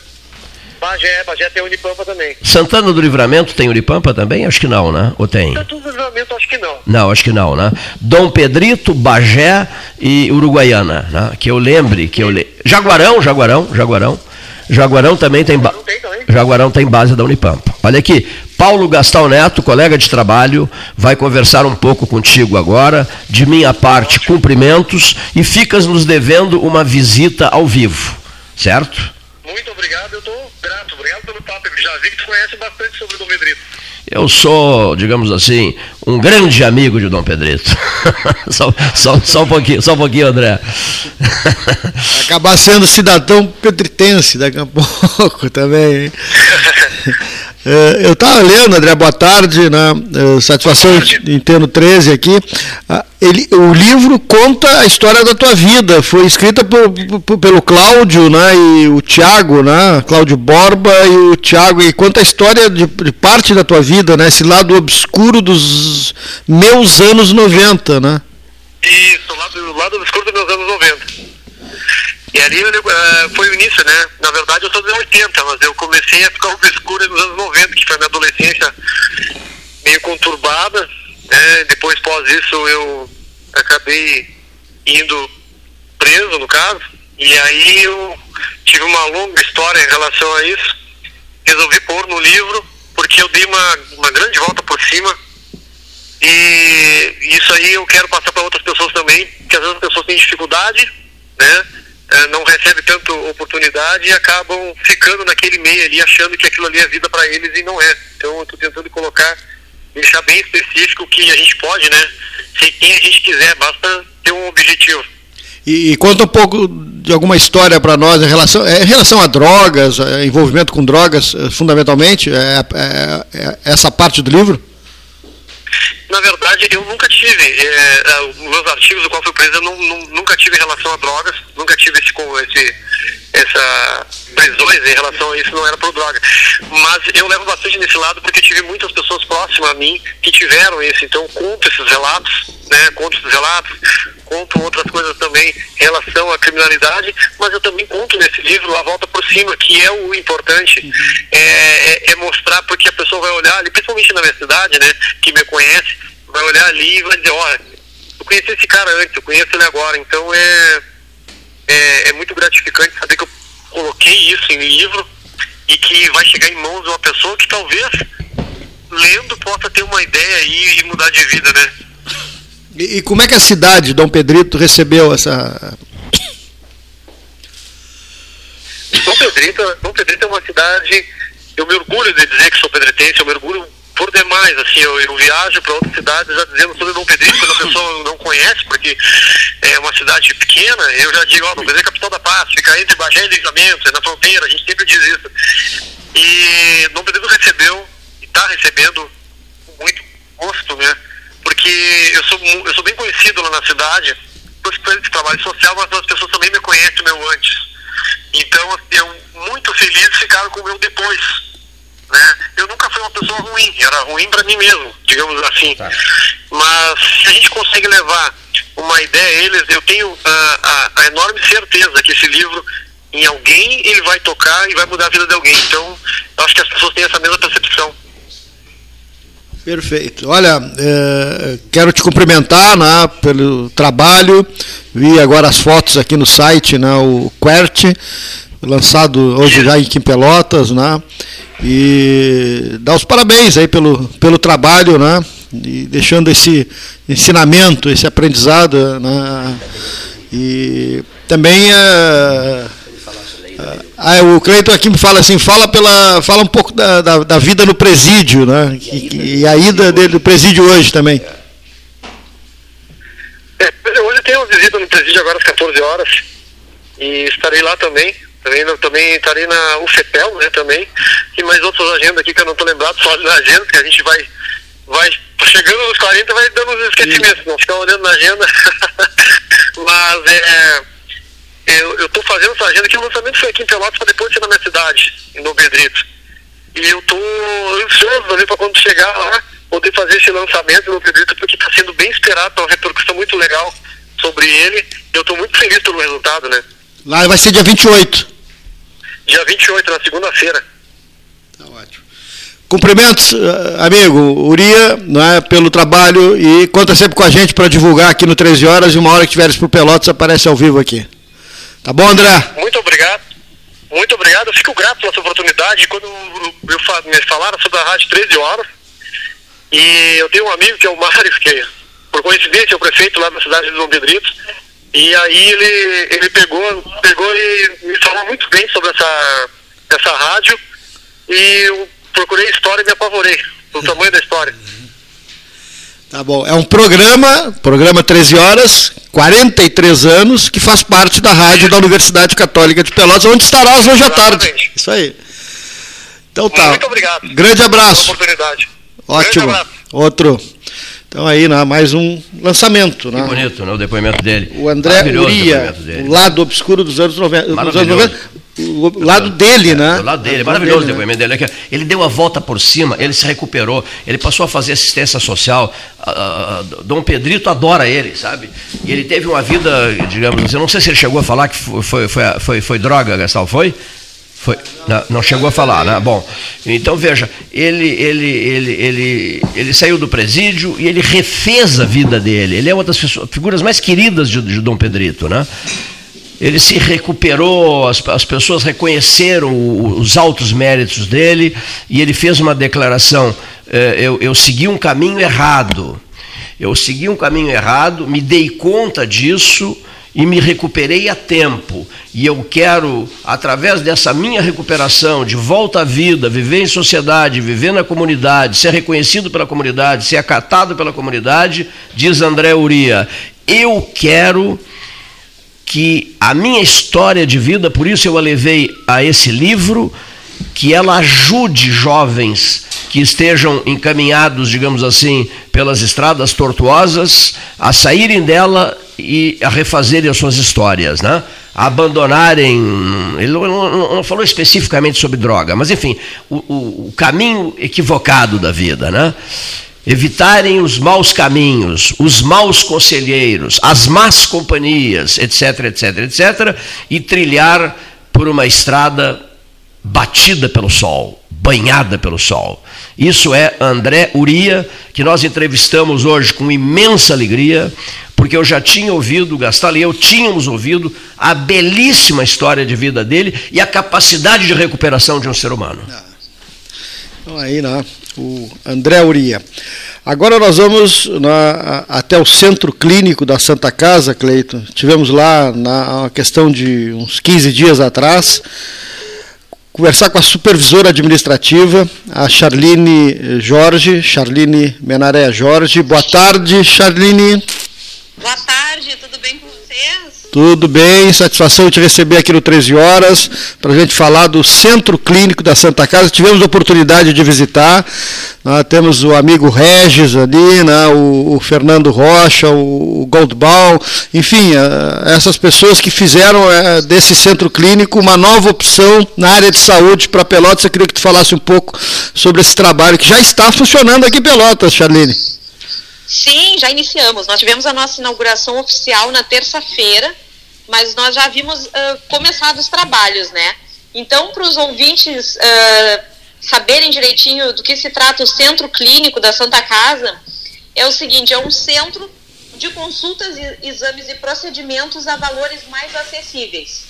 Bagé, Bagé tem Unipampa também. Santana do Livramento tem Unipampa também? Acho que não, né? Ou tem? Santana do Livramento acho que não. Não, acho que não, né? Dom Pedrito, Bagé e Uruguaiana, né? Que eu lembre, que eu le... Jaguarão, Jaguarão, Jaguarão. Jaguarão também tem, ba... Jaguarão tem base da Unipampa. Olha aqui, Paulo Gastal Neto, colega de trabalho, vai conversar um pouco contigo agora. De minha parte, cumprimentos e ficas nos devendo uma visita ao vivo, certo? Muito obrigado, eu estou grato. Obrigado pelo papo. Já vi que tu conhece bastante sobre o Dom Pedrito. Eu sou, digamos assim, um grande amigo de Dom Pedrito. <laughs> só, só, só, um pouquinho, só um pouquinho, André. Acabar sendo cidadão pedritense daqui a pouco também. <laughs> É, eu estava lendo, André, boa tarde, né? É, satisfação em ter no 13 aqui. Ah, ele, o livro conta a história da tua vida. Foi escrita por, por, pelo Cláudio né? e o Tiago, né? Cláudio Borba e o Tiago, e conta a história de, de, parte da tua vida, né? esse lado obscuro dos meus anos 90. Né? Isso, o lado, lado obscuro dos meus anos 90. E ali uh, foi o início, né? Na verdade eu sou dos 80, mas eu comecei a ficar obscura nos anos 90, que foi minha adolescência meio conturbada. Né? Depois, pós isso, eu acabei indo preso, no caso. E aí eu tive uma longa história em relação a isso. Resolvi pôr no livro, porque eu dei uma, uma grande volta por cima. E isso aí eu quero passar para outras pessoas também, que às vezes as pessoas têm dificuldade, né? É, não recebe tanto oportunidade e acabam ficando naquele meio ali, achando que aquilo ali é vida para eles e não é. Então eu estou tentando colocar, deixar bem específico que a gente pode, né? Ser quem a gente quiser, basta ter um objetivo. E, e conta um pouco de alguma história para nós em relação, é, em relação a drogas, é, envolvimento com drogas, fundamentalmente, é, é, é, essa parte do livro? Na verdade, eu nunca tive, é, é, os meus artigos do qual fui preso, eu não, não, nunca tive relação a drogas, nunca tive esse, esse, essa prisões em relação a isso, não era por droga. Mas eu levo bastante nesse lado porque tive muitas pessoas próximas a mim que tiveram isso, então conto esses relatos, né, conto esses relatos, conto outras coisas também em relação à criminalidade, mas eu também conto nesse livro A Volta por Cima, que é o importante, uhum. é, é, é, mostrar porque a pessoa vai olhar ali, principalmente na minha cidade, né, que me conhece, vai olhar ali e vai dizer, olha, eu conheci esse cara antes, eu conheço ele agora, então é, é, é muito gratificante saber que eu coloquei isso em livro e que vai chegar em mãos de uma pessoa que talvez lendo possa ter uma ideia aí e mudar de vida, né? E, e, como é que a cidade, Dom Pedrito, recebeu essa. Dom Pedrito, Dom Pedrito é uma cidade, eu me orgulho de dizer que sou pedretense, eu me orgulho por demais, assim, eu, eu viajo para outras cidades já dizendo sobre Dom Pedrito, quando a pessoa não conhece, porque é uma cidade pequena, eu já digo, ó, Dom Pedrito é capital da paz, fica entre Bagé e Livramento, é na fronteira, a gente sempre diz isso. E Dom Pedrito recebeu, e está recebendo, com muito gosto, né, porque eu sou, eu sou bem conhecido lá na cidade, por esse trabalho social, mas as pessoas também me conhecem meu antes. Então, eu muito feliz ficar com o meu depois. Né? Eu nunca fui uma pessoa ruim, era ruim para mim mesmo, digamos assim. Tá. Mas se a gente consegue levar uma ideia a eles, eu tenho a, a, a enorme certeza que esse livro em alguém ele vai tocar e vai mudar a vida de alguém. Então, acho que as pessoas têm essa mesma percepção. Perfeito. Olha, é, quero te cumprimentar né, pelo trabalho. Vi agora as fotos aqui no site, né, o QWERT, lançado hoje já em Pelotas, né? E dar os parabéns aí pelo, pelo trabalho, né? E deixando esse ensinamento, esse aprendizado, né? E também é, o Cleiton aqui me fala assim, fala, pela, fala um pouco da, da, da vida no presídio, né? E, e a ida dele do presídio hoje também. É, hoje tem uma visita no presídio agora às 14 horas e estarei lá também. Também, também estarei na UFEPEL, né, também. E mais outras agendas aqui que eu não estou lembrado, só na agenda, que a gente vai, vai chegando nos 40 vai dando os esquecimentos, não ficar olhando na agenda. <laughs> Mas é eu estou fazendo essa agenda que o lançamento foi aqui em Pelotas para depois ser na minha cidade, em Dom Pedrito. E eu estou ansioso para quando chegar lá poder fazer esse lançamento Dom Pedrito, porque está sendo bem esperado, tá uma repercussão muito legal sobre ele. Eu estou muito feliz pelo resultado, né? Lá vai ser dia 28. Dia 28, na segunda-feira. Tá ótimo. Cumprimentos, eh, amigo Uria, não é, pelo trabalho e conta sempre com a gente para divulgar aqui no 13 horas e uma hora que tiveres por Pelotas aparece ao vivo aqui. Tá bom, André? Muito obrigado. Muito obrigado. Eu fico grato pela sua oportunidade. Quando eu, eu, me falaram sobre a rádio 13 horas, e eu tenho um amigo que é o Mário, que por coincidência é o prefeito lá da cidade de Dom Pedrito, e aí ele, ele pegou, pegou e me falou muito bem sobre essa, essa rádio, e eu procurei história e me apavorei, o <laughs> tamanho da história. Tá bom. É um programa, programa 13 horas, 43 anos, que faz parte da rádio da Universidade Católica de Pelotas, onde estarás hoje à tarde. Isso aí. Então tá. Muito obrigado. Grande abraço. oportunidade. Ótimo. Abraço. Outro. Então aí, né, mais um lançamento. Né? Que bonito, né, o depoimento dele. O André Uria, o lado obscuro dos anos 90. Dos anos 90 o lado dele, né? O lado dele, maravilhoso o depoimento dele. Né? Ele deu a volta por cima, ele se recuperou, ele passou a fazer assistência social. Dom Pedrito adora ele, sabe? E ele teve uma vida, digamos assim, não sei se ele chegou a falar que foi, foi, foi, foi, foi droga, Gastal, foi? Foi, não, não, chegou a falar, né? Bom, então veja, ele, ele, ele, ele, ele saiu do presídio e ele refez a vida dele. Ele é uma das figuras mais queridas de, de Dom Pedrito, né? ele se recuperou, as, as pessoas reconheceram os altos méritos dele e ele fez uma declaração: eh, eu, eu segui um caminho errado. Eu segui um caminho errado, me dei conta disso e me recuperei a tempo. E eu quero, através dessa minha recuperação, de volta à vida, viver em sociedade, viver na comunidade, ser reconhecido pela comunidade, ser acatado pela comunidade, diz André Uria, eu quero que a minha história de vida, por isso eu a levei a esse livro, que ela ajude jovens que estejam encaminhados, digamos assim, pelas estradas tortuosas, a saírem dela e a refazerem as suas histórias, né? a abandonarem. Ele não, não, não, falou especificamente sobre droga, mas enfim, o, o, o caminho equivocado da vida. Né? evitarem os maus caminhos, os maus conselheiros, as más companhias, etc, etc, etc, e trilhar por uma estrada batida pelo sol, banhada pelo sol. Isso é André Uria, que nós entrevistamos hoje com imensa alegria, porque eu já tinha ouvido, Gastal e eu tínhamos ouvido a belíssima história de vida dele e a capacidade de recuperação de um ser humano. Então aí, né? o André Uria. Agora nós vamos na, até o centro clínico da Santa Casa, Cleito. Tivemos lá na questão de uns 15 dias atrás, conversar com a supervisora administrativa, a Charline Jorge, Charline Menaré Jorge. Boa tarde, Charline. Boa tarde, tudo bem com você? vocês? Tudo bem, satisfação de te receber aqui no 13 Horas, para a gente falar do Centro Clínico da Santa Casa. Tivemos a oportunidade de visitar, nós temos o amigo Regis ali, né, o, o Fernando Rocha, o, o Goldbaum, enfim, uh, essas pessoas que fizeram uh, desse centro clínico uma nova opção na área de saúde para Pelotas. Eu queria que tu falasse um pouco sobre esse trabalho que já está funcionando aqui em Pelotas, Charlene. Sim, já iniciamos. Nós tivemos a nossa inauguração oficial na terça-feira, mas nós já vimos uh, começado os trabalhos, né? Então, para os ouvintes uh, saberem direitinho do que se trata o Centro Clínico da Santa Casa, é o seguinte: é um centro de consultas, exames e procedimentos a valores mais acessíveis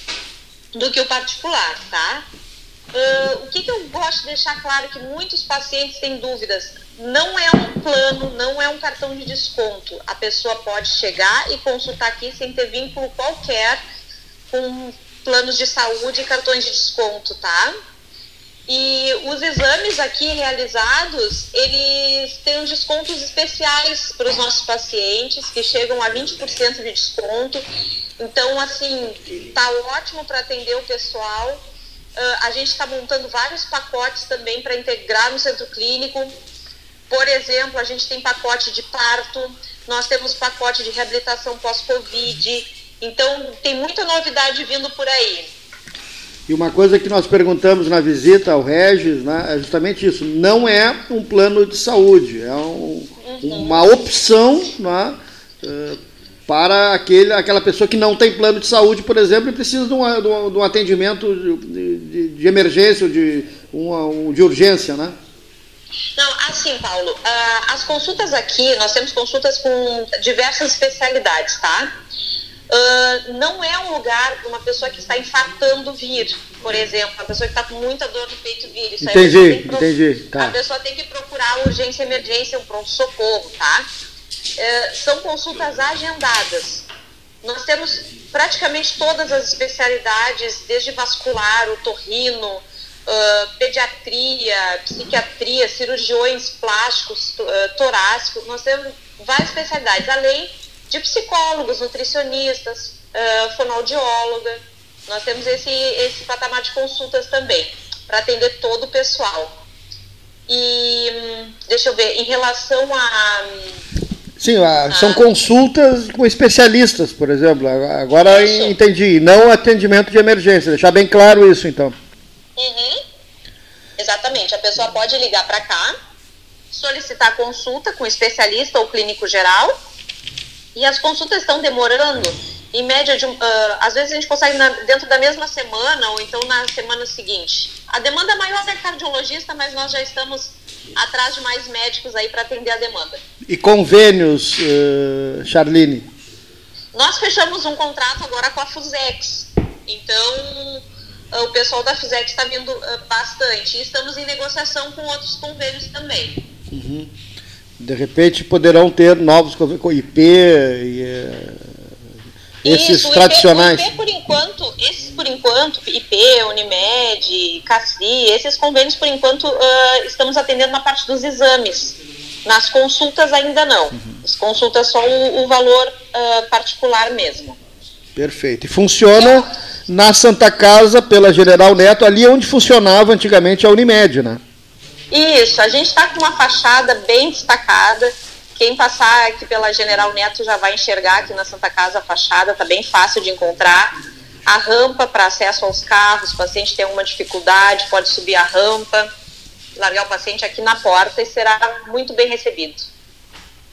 do que o particular, tá? Uh, o que, que eu gosto de deixar claro que muitos pacientes têm dúvidas. Não é um plano, não é um cartão de desconto. A pessoa pode chegar e consultar aqui sem ter vínculo qualquer com planos de saúde e cartões de desconto, tá? E os exames aqui realizados, eles têm descontos especiais para os nossos pacientes, que chegam a 20% de desconto. Então, assim, tá ótimo para atender o pessoal Uh, a gente está montando vários pacotes também para integrar no centro clínico. Por exemplo, a gente tem pacote de parto, nós temos pacote de reabilitação pós-Covid. Então, tem muita novidade vindo por aí. E uma coisa que nós perguntamos na visita ao Regis né, é justamente isso: não é um plano de saúde, é um, uhum. uma opção né, uh, para aquele, aquela pessoa que não tem plano de saúde, por exemplo, e precisa de um, de um, de um atendimento de, de, de, emergência, de, uma, de urgência, né? Não, assim, Paulo, uh, as consultas aqui, nós temos consultas com diversas especialidades, tá? Uh, não é um lugar para uma pessoa que está infartando vir, por exemplo, a pessoa que está com muita dor no peito vir. Isso entendi, entendi. Tá. A pessoa tem que procurar urgência, emergência, um pronto-socorro, tá? é, são consultas agendadas. Nós temos praticamente todas as especialidades, desde vascular, otorrino, uh, pediatria, psiquiatria, cirurgiões plásticos, uh, torácicos, nós temos várias especialidades, além de psicólogos, nutricionistas, uh, fonoaudióloga. Nós temos esse, esse patamar de consultas também, para atender todo o pessoal. E hum, deixa eu ver, em relação a Sim, ah. são consultas com especialistas, por exemplo. Agora entendi. Não atendimento de emergência. Deixar bem claro isso, então. Uhum. Exatamente. A pessoa pode ligar para cá, solicitar consulta com especialista ou clínico geral. E as consultas estão demorando, em média, de, uh, às vezes a gente consegue na, dentro da mesma semana ou então na semana seguinte. A demanda maior é cardiologista, mas nós já estamos atrás de mais médicos aí para atender a demanda. E convênios, uh, Charline? Nós fechamos um contrato agora com a Fusex. Então, o pessoal da Fusex está vindo uh, bastante. E estamos em negociação com outros convênios também. Uhum. De repente poderão ter novos convênios com IP e esses Isso, tradicionais. IP, IP, por enquanto, esses por enquanto, IP, Unimed, CACI, esses convênios por enquanto uh, estamos atendendo na parte dos exames. Nas consultas ainda não. Uhum. As consultas só o, o valor uh, particular mesmo. Perfeito. E funciona na Santa Casa pela General Neto, ali onde funcionava antigamente a Unimed, né? Isso, a gente está com uma fachada bem destacada quem passar aqui pela General Neto já vai enxergar aqui na Santa Casa a fachada, está bem fácil de encontrar. A rampa para acesso aos carros, o paciente tem uma dificuldade, pode subir a rampa, largar o paciente aqui na porta e será muito bem recebido.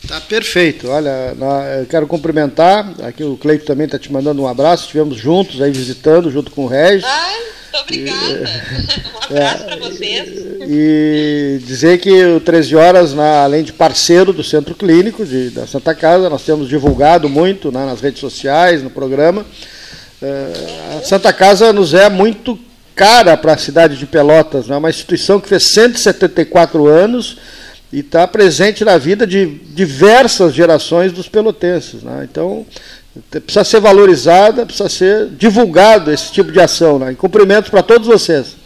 Tá perfeito. Olha, eu quero cumprimentar. Aqui o Cleito também está te mandando um abraço. Estivemos juntos aí visitando, junto com o Regis. Ai, muito obrigada. <laughs> um abraço é, para vocês. E dizer que o 13 Horas, na, além de parceiro do Centro Clínico de, da Santa Casa, nós temos divulgado muito né, nas redes sociais, no programa. Uh, a Santa Casa nos é muito cara para a cidade de Pelotas, é né, uma instituição que fez 174 anos e está presente na vida de diversas gerações dos pelotenses. Né? Então, precisa ser valorizada, precisa ser divulgado esse tipo de ação. Né? E cumprimentos para todos vocês.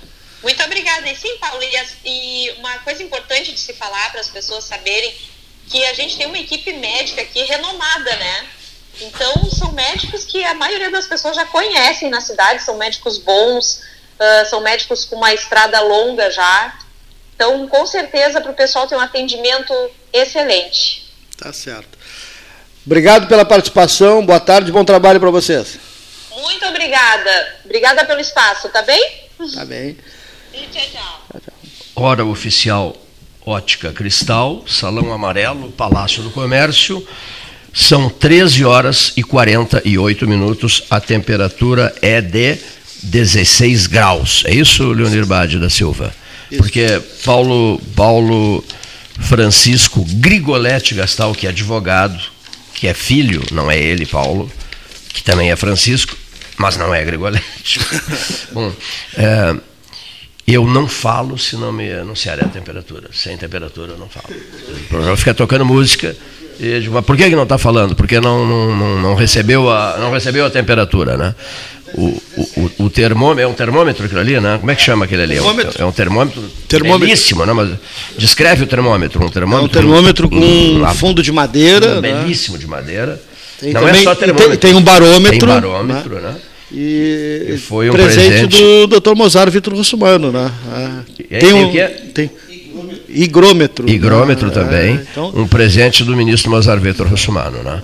Muito obrigada. E sim, Paulo, e, uma coisa importante de se falar para as pessoas saberem que a gente tem uma equipe médica aqui renomada, né? Então, são médicos que a maioria das pessoas já conhecem na cidade, são médicos bons, uh, são médicos com uma estrada longa já. Então, com certeza, para o pessoal ter um atendimento excelente. Tá certo. Obrigado pela participação, boa tarde, bom trabalho para vocês. Muito obrigada. Obrigada pelo espaço, tá bem? Tá bem. E tchau, tchau. tchau, tchau. Hora oficial Ótica Cristal, Salão Amarelo, Palácio do Comércio. São 13 horas e 48 minutos. A temperatura é de 16 graus. É isso, Leonir Bade da Silva? Porque Paulo, Paulo Francisco Grigoletti Gastal, que é advogado, que é filho, não é ele, Paulo, que também é Francisco, mas não é Grigoletti. <laughs> Bom, é, eu não falo se não me anunciarem a temperatura. Sem temperatura eu não falo. O programa fica tocando música e digo, mas por que, que não está falando? Porque não, não, não, não, recebeu a, não recebeu a temperatura, né? O, o, o termômetro, é um termômetro aquilo ali, né? Como é que chama aquele ali? Termômetro. É um termômetro, termômetro. belíssimo, né? Mas descreve o termômetro. Um termômetro, é um termômetro com um, fundo de madeira. Um né? Belíssimo de madeira. Tem não é também, é só termômetro. Tem, tem um barômetro. Tem barômetro, né? né? E, e foi um presente, presente do Dr. Mozart Vitor Russumano, né? Ah, tem um, tem higrômetro. Higrômetro né? também. É, então... Um presente do ministro Mozart Vitor Russumano, né?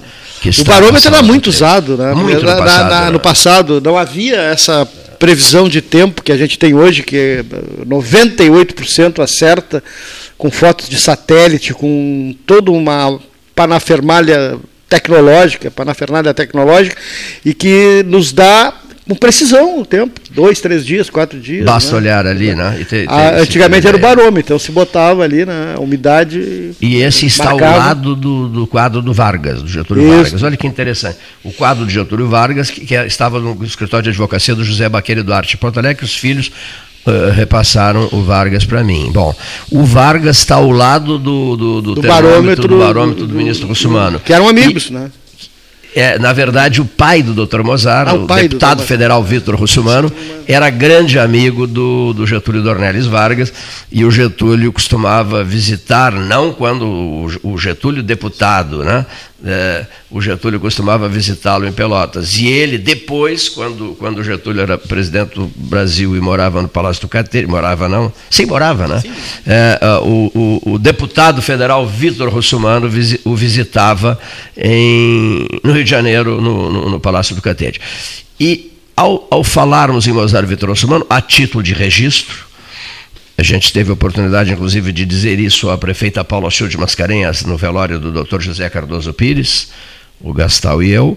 O barômetro era muito usado, né? Muito no, passado, na, na, né? no passado não havia essa previsão de tempo que a gente tem hoje, que 98% acerta, com fotos de satélite, com toda uma panafermalha tecnológica, panafernália tecnológica, e que nos dá com precisão o tempo, dois, três dias, quatro dias. Basta né? olhar ali, né? Ter, ter ah, antigamente era o barômetro, então se botava ali na né, umidade. E esse está marcava. ao lado do, do, quadro do Vargas, do Getúlio Isso. Vargas. Olha que interessante. O quadro do Getúlio Vargas, que, que é, estava no escritório de advocacia do José Baqueiro Duarte Porto Alegre, que os filhos Uh, repassaram o Vargas para mim. Bom, o Vargas está ao lado do, do, do, do barômetro, do barômetro do, do ministro Russumano. Que eram amigos, e, né? É, na verdade, o pai do Dr. Mozart, ah, o, o deputado federal Vitor Russumano, era grande amigo do, do Getúlio Dornelles Vargas, e o Getúlio costumava visitar, não quando o, o Getúlio deputado, né, é, o Getúlio costumava visitá-lo em Pelotas. E ele, depois, quando, quando o Getúlio era presidente do Brasil e morava no Palácio do Catete, morava não? Sim, morava, né? Sim. É, o, o, o, deputado federal Vitor Russumano o visitava em, no Rio de Janeiro, no, no, no Palácio do Catete. E ao, ao falarmos em Mozart Vitor Russumano, a título de registro, a gente teve a oportunidade, inclusive, de dizer isso à prefeita Paula Schultz Mascarenhas no velório do Dr. José Cardoso Pires, o Gastal e eu,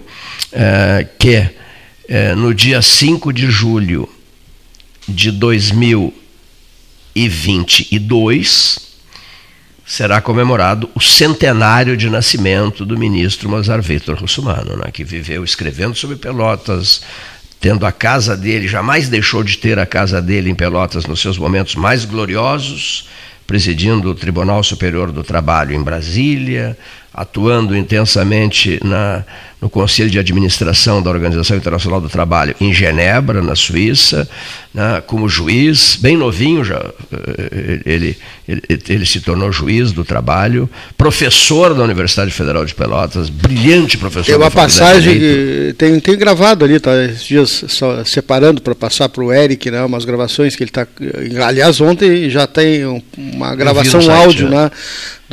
é, que é, no dia 5 de julho de 2022 será comemorado o centenário de nascimento do ministro Mozart Vitor Russumano, né, que viveu escrevendo sobre Pelotas, tendo a casa dele, jamais deixou de ter a casa dele em Pelotas nos seus momentos mais gloriosos, presidindo o Tribunal Superior do Trabalho em Brasília, atuando intensamente na, no Conselho de Administração da Organização Internacional do Trabalho em Genebra, na Suíça, né, como juiz, bem novinho já, eh, ele, ele, ele, se tornou juiz do trabalho, professor da Universidade Federal de Pelotas, brilhante professor. Tem uma passagem, que tem, tem gravado ali, tá, esses dias só, separando para passar para o Eric, né, umas gravações que ele está, aliás ontem já tem uma gravação site, áudio, né? né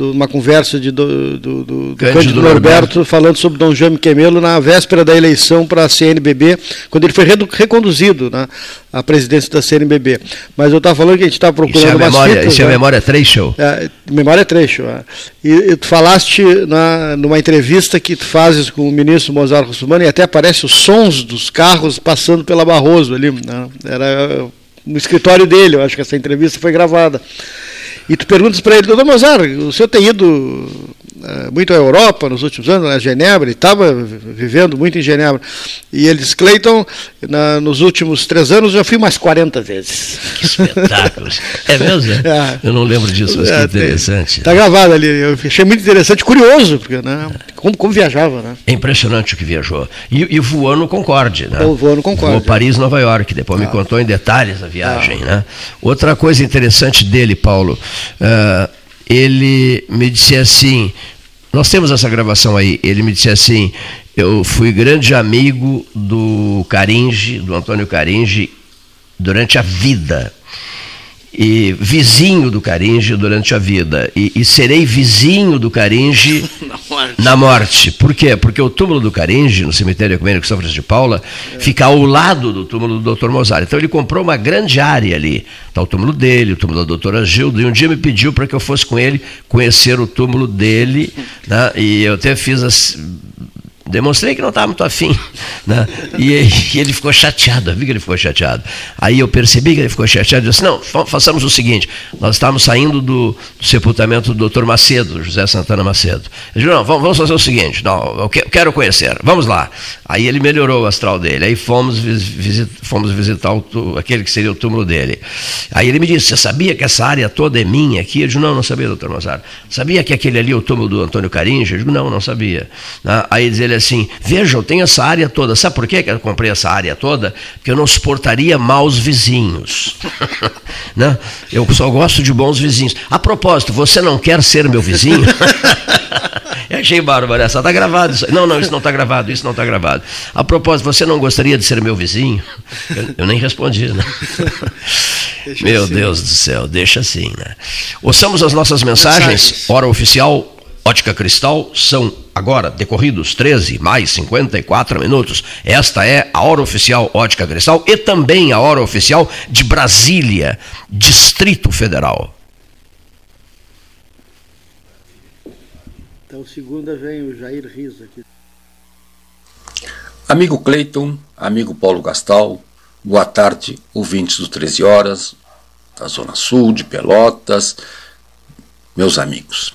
uma conversa de, do, do, do Cândido Norberto, Norberto falando sobre Dom Jaime Quemelo na véspera da eleição para a CNBB, quando ele foi reconduzido né, à presidência da CNBB. Mas eu estava falando que a gente estava procurando isso é memória, fitas, Isso é né? memória trecho? É, memória trecho. É. E, e, tu falaste na, numa entrevista que tu fazes com o ministro Mozart Russumano e até aparece os sons dos carros passando pela Barroso ali. Né? Era no escritório dele, eu acho que essa entrevista foi gravada. E tu perguntas para ele, doutor Mozart, o senhor tem ido muito à Europa nos últimos anos, na Genebra, e estava vivendo muito em Genebra. E ele diz, Cleiton, nos últimos três anos já fui mais 40 vezes. Que espetáculo! é mesmo? É. Eu não lembro disso, mas é, que interessante. Está gravado ali, eu achei muito interessante, curioso, porque né, como, como viajava. Né? É impressionante o que viajou. E, e voou no Concorde, né? voou no Concorde. Voou Paris, Nova York, depois ah. me contou em detalhes a viagem. Ah. Né? Outra coisa interessante dele, Paulo, uh, ele me disse assim: nós temos essa gravação aí. Ele me disse assim: eu fui grande amigo do Caringe, do Antônio Caringe, durante a vida e vizinho do Caringe durante a vida e, e serei vizinho do Caringe <laughs> na, morte. na, morte. Por quê? Porque o túmulo do Caringe, no cemitério ecumênico São Francisco de Paula, é. fica ao lado do túmulo do Dr. Mozart. Então ele comprou uma grande área ali. Está o túmulo dele, o túmulo da doutora Gilda, e um dia me pediu para que eu fosse com ele conhecer o túmulo dele, né? e eu até fiz as Demonstrei que não estava muito afim. Né? E, e, ele ficou chateado, vi que ele ficou chateado. Aí eu percebi que ele ficou chateado e disse: Não, façamos o seguinte: nós estávamos saindo do, do sepultamento do doutor Macedo, José Santana Macedo. Ele disse: Não, vamos fazer o seguinte: não, eu quero conhecer, vamos lá. Aí ele melhorou o astral dele. Aí fomos, visit, fomos visitar o, aquele que seria o túmulo dele. Aí ele me disse: Você sabia que essa área toda é minha aqui? Eu disse: Não, não sabia, doutor Mazar. Sabia que aquele ali é o túmulo do Antônio Carinja? Eu digo: Não, não sabia. Né? Aí ele assim: Vejam, tem essa área toda. Sabe por que eu comprei essa área toda? Porque eu não suportaria maus vizinhos. <laughs> né? Eu só gosto de bons vizinhos. A propósito, você não quer ser meu vizinho? <laughs> eu achei bárbaro essa. Está gravado isso. Não, não, isso não está gravado, isso não está gravado. A propósito, você não gostaria de ser meu vizinho? Eu, eu nem respondi, né? <laughs> Meu assim. Deus do céu, deixa assim, né? Ouçamos as nossas mensagens, mensagens. hora oficial Ótica Cristal são agora decorridos 13 mais 54 minutos. Esta é a hora oficial Ótica Cristal e também a hora oficial de Brasília, Distrito Federal. Então, segunda vem o Jair Riso aqui. Amigo Cleiton, amigo Paulo Gastal, boa tarde, ouvintes do 13 Horas, da Zona Sul, de Pelotas, meus amigos.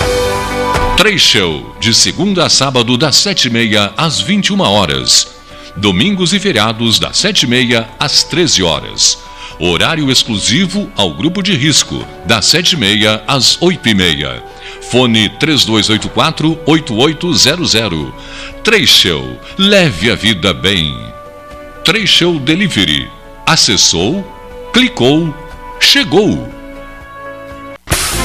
Três Show, de segunda a sábado, das sete e meia às 21 horas. Domingos e feriados, das sete e meia às 13 horas. Horário exclusivo ao grupo de risco, das sete e meia às oito e meia. Fone 3284-8800. Três Show, leve a vida bem. Três Show Delivery. Acessou, clicou, chegou.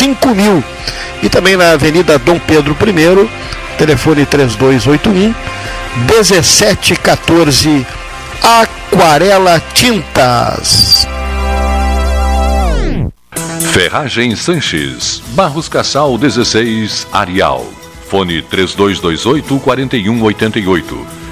5000 e também na Avenida Dom Pedro I, telefone 3281 1714 Aquarela Tintas. Ferragem Sanches, Barros Cassal 16, Arial. Fone 3228 4188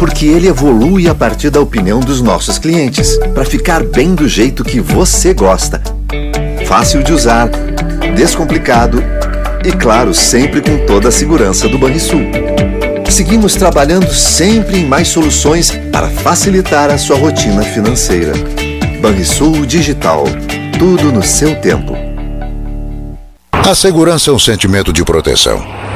porque ele evolui a partir da opinião dos nossos clientes, para ficar bem do jeito que você gosta. Fácil de usar, descomplicado e, claro, sempre com toda a segurança do Banrisul. Seguimos trabalhando sempre em mais soluções para facilitar a sua rotina financeira. Banrisul Digital. Tudo no seu tempo. A segurança é um sentimento de proteção.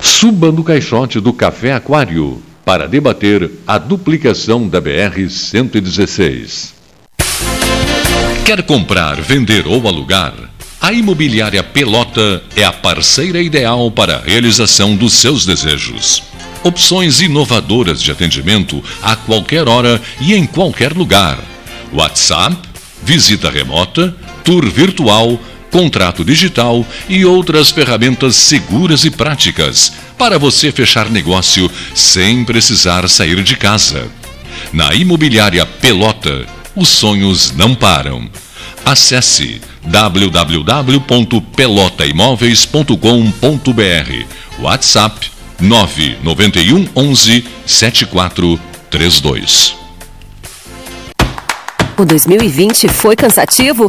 Suba no caixote do Café Aquário para debater a duplicação da BR-116. Quer comprar, vender ou alugar? A Imobiliária Pelota é a parceira ideal para a realização dos seus desejos. Opções inovadoras de atendimento a qualquer hora e em qualquer lugar. WhatsApp, visita remota, tour virtual contrato digital e outras ferramentas seguras e práticas para você fechar negócio sem precisar sair de casa. Na Imobiliária Pelota, os sonhos não param. Acesse www.pelotaimoveis.com.br WhatsApp 991 11 7432 O 2020 foi cansativo?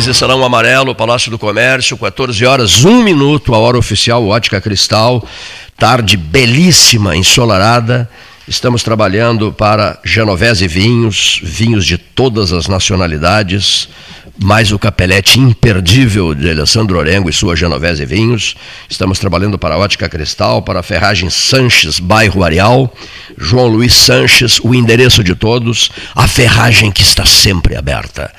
Mesa 13, Salão Amarelo, Palácio do Comércio, 14 horas, 1 minuto, a hora oficial, Ótica Cristal. Tarde belíssima, ensolarada. Estamos trabalhando para Genovese Vinhos, vinhos de todas as nacionalidades, mais o capelete imperdível de Alessandro Orengo e sua Genovese Vinhos. Estamos trabalhando para Ótica Cristal, para a Ferragem Sanches, bairro Areal. João Luiz Sanches, o endereço de todos, a ferragem que está sempre aberta.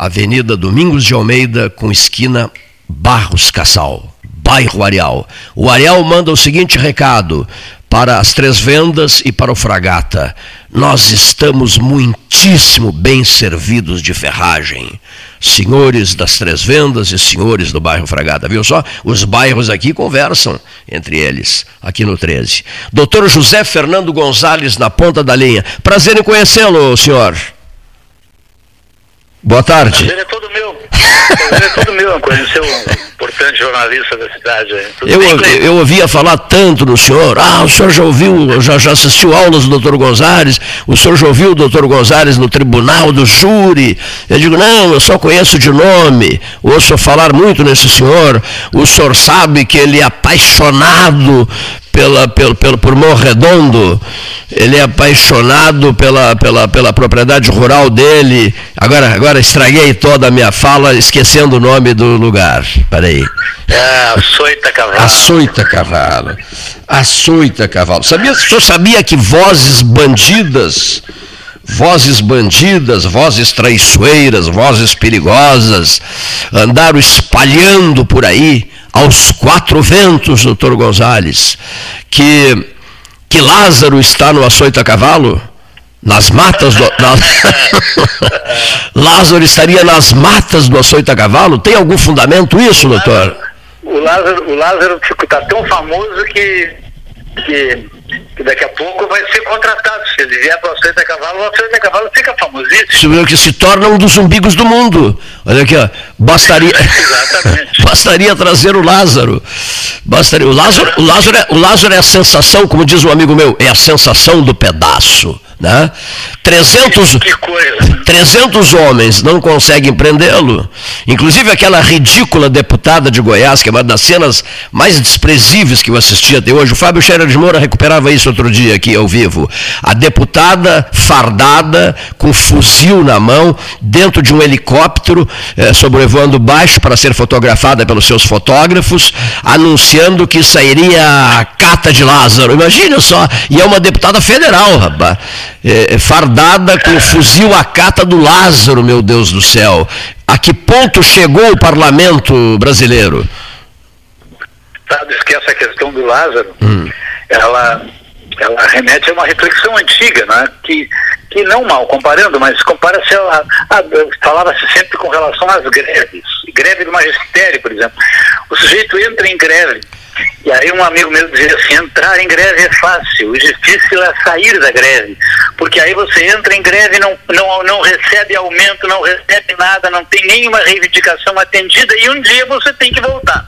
Avenida Domingos de Almeida, com esquina Barros Cassal, bairro Areal. O Areal manda o seguinte recado para as três vendas e para o Fragata. Nós estamos muitíssimo bem servidos de ferragem. Senhores das três vendas e senhores do bairro Fragata, viu só? Os bairros aqui conversam entre eles, aqui no 13. Doutor José Fernando Gonzalez, na ponta da linha. Prazer em conhecê-lo, senhor. Boa tarde. Prazer é todo meu. Prazer é todo meu, importante jornalista da cidade. Eu, eu ouvia falar tanto no senhor, ah, o senhor já ouviu, já, já assistiu aulas do doutor Gonzalez, o senhor já ouviu o doutor Gonzalez no tribunal do júri? Eu digo, não, eu só conheço de nome, ouço falar muito nesse senhor, o senhor sabe que ele é apaixonado pela, pelo, pelo, por Morredondo, ele é apaixonado pela, pela, pela propriedade rural dele. Agora, agora estraguei toda a minha fala, esquecendo o nome do lugar. Peraí. É, Açoita Cavalo. Açoita Cavalo. Açoita Cavalo. Sabia, o senhor sabia que vozes bandidas, vozes bandidas, vozes traiçoeiras, vozes perigosas, andaram espalhando por aí aos quatro ventos, doutor Gonzales, que, que Lázaro está no açoito a cavalo? Nas matas do. <laughs> Lázaro estaria nas matas do açoito a cavalo? Tem algum fundamento isso, doutor? O Lázaro, o Lázaro está tão famoso que, que que daqui a pouco vai ser contratado. Se ele vier para o Açoita Cavalo, o Açoita Cavalo fica famosíssimo. Que se torna um dos umbigos do mundo. Olha aqui, ó. Bastaria, <laughs> bastaria trazer o Lázaro. Bastaria. O Lázaro, o, Lázaro é, o Lázaro é a sensação, como diz um amigo meu, é a sensação do pedaço. Né? 300, 300 homens não conseguem prendê-lo. Inclusive aquela ridícula deputada de Goiás, que é uma das cenas mais desprezíveis que eu assisti até hoje. O Fábio Scherer de Moura recuperava isso outro dia aqui ao vivo. A deputada fardada, com fuzil na mão, dentro de um helicóptero, eh, sobrevoando baixo para ser fotografada pelos seus fotógrafos, anunciando que sairia a cata de Lázaro. Imagina só. E é uma deputada federal, rapaz é, é, fardada com fuzil à cata do Lázaro, meu Deus do céu. A que ponto chegou o parlamento brasileiro? Sabe, esquece a questão do Lázaro. Hum. Ela, ela remete a uma reflexão antiga, né? que, que não mal comparando, mas compara-se a, a falava-se sempre com relação às greves. Greve do magistério, por exemplo. O sujeito entra em greve e aí um amigo meu dizia assim, entrar em greve é fácil, o difícil é sair da greve, porque aí você entra em greve não, não, não recebe aumento, não recebe nada, não tem nenhuma reivindicação atendida e um dia você tem que voltar.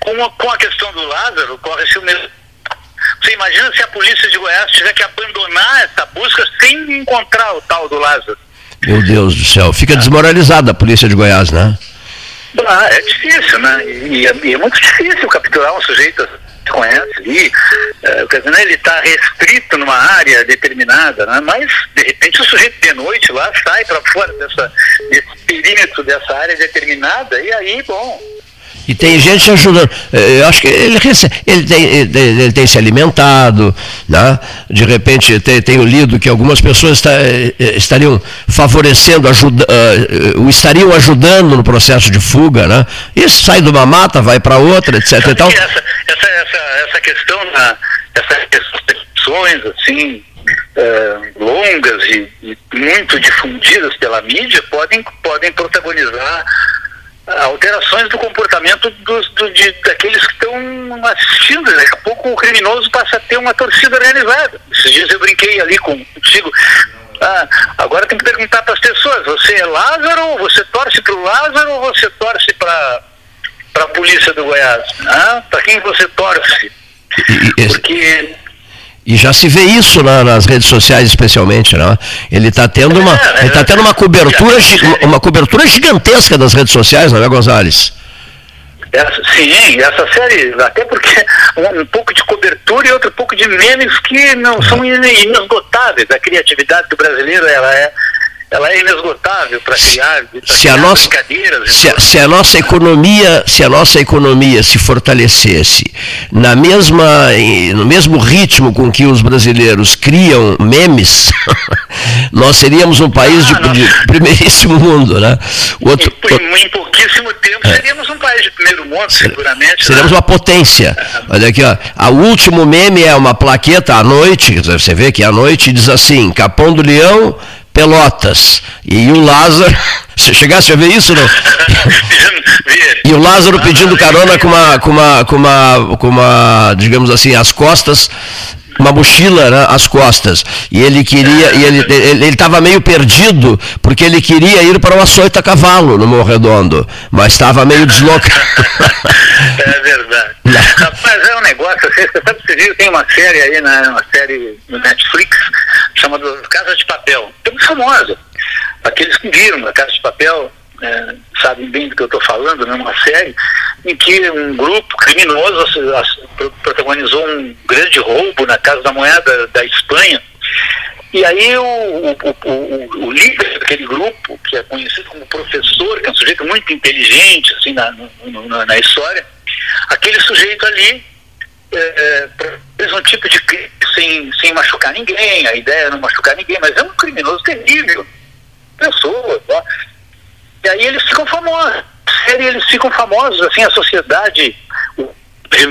Com com a questão do Lázaro, corre-se o mesmo. Você imagina se a polícia de Goiás tiver que abandonar essa busca sem encontrar o tal do Lázaro? Meu Deus do céu, fica desmoralizada a polícia de Goiás, né? Ah, é difícil, né? E, é, e, é, muito difícil capturar um sujeito que conhece ali. É, quer dizer, né, ele está restrito numa área determinada, né? mas de repente o sujeito de noite lá sai para fora dessa, desse perímetro dessa área determinada e aí, bom, e tem gente ajudando. Eh, eu acho que ele, ele, tem, ele tem se alimentado, né? de repente tem, tenho lido que algumas pessoas está, eh, estariam favorecendo, ajuda, uh, o estariam ajudando no processo de fuga. Né? E sai de uma mata, vai para outra, etc. E tal. Essa, essa, essa, essa questão, na, essas questões assim, uh, longas e, e muito difundidas pela mídia podem, podem protagonizar alterações do comportamento dos, do, de, daqueles que estão assistindo. Daqui a pouco o criminoso passa a ter uma torcida organizada. Esses dias eu brinquei ali contigo. Ah, agora tem que perguntar para as pessoas: você é Lázaro, ou você torce para o Lázaro ou você torce para a polícia do Goiás? Ah, para quem você torce? Porque e já se vê isso na, nas redes sociais, especialmente, né? Ele está tendo uma, é, ele tá tendo uma cobertura, uma cobertura gigantesca das redes sociais, não é, Gonzalez? Essa, sim, essa série, até porque um, um, pouco de cobertura e outro pouco de memes que não são inesgotáveis. A criatividade do brasileiro ela é ela é inesgotável para criar, se a nossa, se a, se a, nossa economia se a nossa economia se fortalecesse na mesma no mesmo ritmo com que os brasileiros criam memes <laughs> nós seríamos um país ah, de, de, primeiríssimo mundo né? Outro, em, em, pouquíssimo tempo é. seríamos um país de primeiro mundo seguramente seríamos né? uma potência. Olha aqui ó. O último meme é uma plaqueta à noite você vê que à noite diz assim Capão do Leão Pelotas. E o Lázaro. <laughs> Você chegasse a ver isso, não? <laughs> e o Lázaro pedindo carona com uma, com uma, com uma, com uma, digamos assim, as costas uma mochila né, às costas. E ele queria, e ele ele estava meio perdido, porque ele queria ir para o açoita cavalo no Morro Redondo, mas estava meio <laughs> deslocado. Rapaz, é um negócio assim, você sabe, você viu, tem uma série aí, né, uma série no Netflix, chamada Casa de Papel, é muito famosa. Aqueles que viram a Casa de Papel, é, sabem bem do que eu estou falando, né, uma série em que um grupo criminoso protagonizou um grande roubo na Casa da Moeda da Espanha. E aí o, o, o, o líder daquele grupo, que é conhecido como professor, que é um sujeito muito inteligente assim, na, na, na história, aquele sujeito ali é, é, fez um tipo de crime sem, sem machucar ninguém, a ideia é não machucar ninguém, mas é um criminoso terrível. Pessoa, ó. E aí eles ficam famosos. Série, eles ficam famosos, assim, a sociedade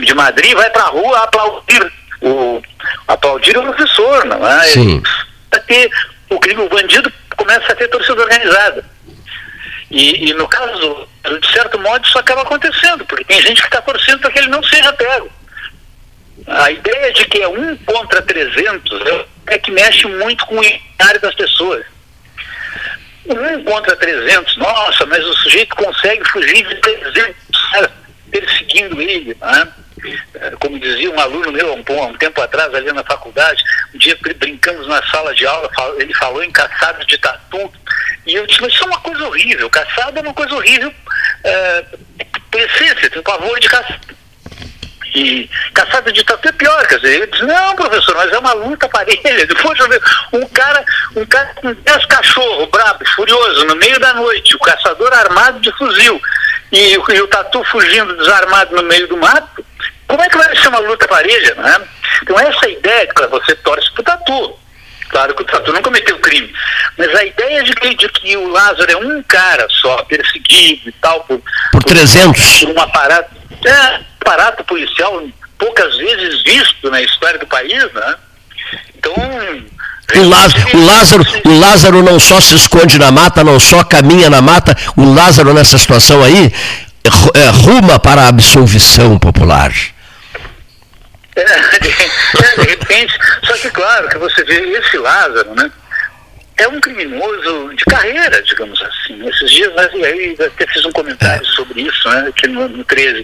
de Madrid vai para a rua aplaudir o, aplaudir o professor, não é? Sim. Crime, o bandido começa a ter torcida organizada. E, e, no caso, de certo modo, isso acaba acontecendo, porque tem gente que está torcendo para que ele não seja pego. A ideia de que é um contra 300 é que mexe muito com o imaginário das pessoas um contra 300, nossa, mas o sujeito consegue fugir de 300 perseguindo ele, né? É, como dizia um aluno meu um, um, tempo atrás ali na faculdade, um dia brincamos na sala de aula, ele falou em caçada de tatu, e eu disse, mas isso é uma coisa horrível, caçada é uma coisa horrível, é, por essência, tem pavor de caçada. E caçada de tatu é pior, quer dizer, ele diz, não, professor, mas é uma luta parelha. <laughs> Depois um cara, um cara com 10 cachorros, brabo, furioso, no meio da noite, o caçador armado de fuzil e, e o tatu fugindo desarmado no meio do mato, como é que vai ser uma luta parelha, né? Então essa ideia que você torce pro tatu. Claro que o Tatu não cometeu crime. Mas a ideia de que, de que o Lázaro é um cara só, perseguido e tal, por, por 300. Por um aparato. É, aparato policial poucas vezes visto na história do país, né? Então. O Lázaro, o, Lázaro, o Lázaro não só se esconde na mata, não só caminha na mata, o Lázaro nessa situação aí é, ruma para a absolvição popular. É, de, <laughs> é, de repente, só que claro que você vê esse Lázaro, né? é um criminoso de carreira, digamos assim. Esses dias, e aí até fiz um comentário é. sobre isso, né, aqui no, no 13.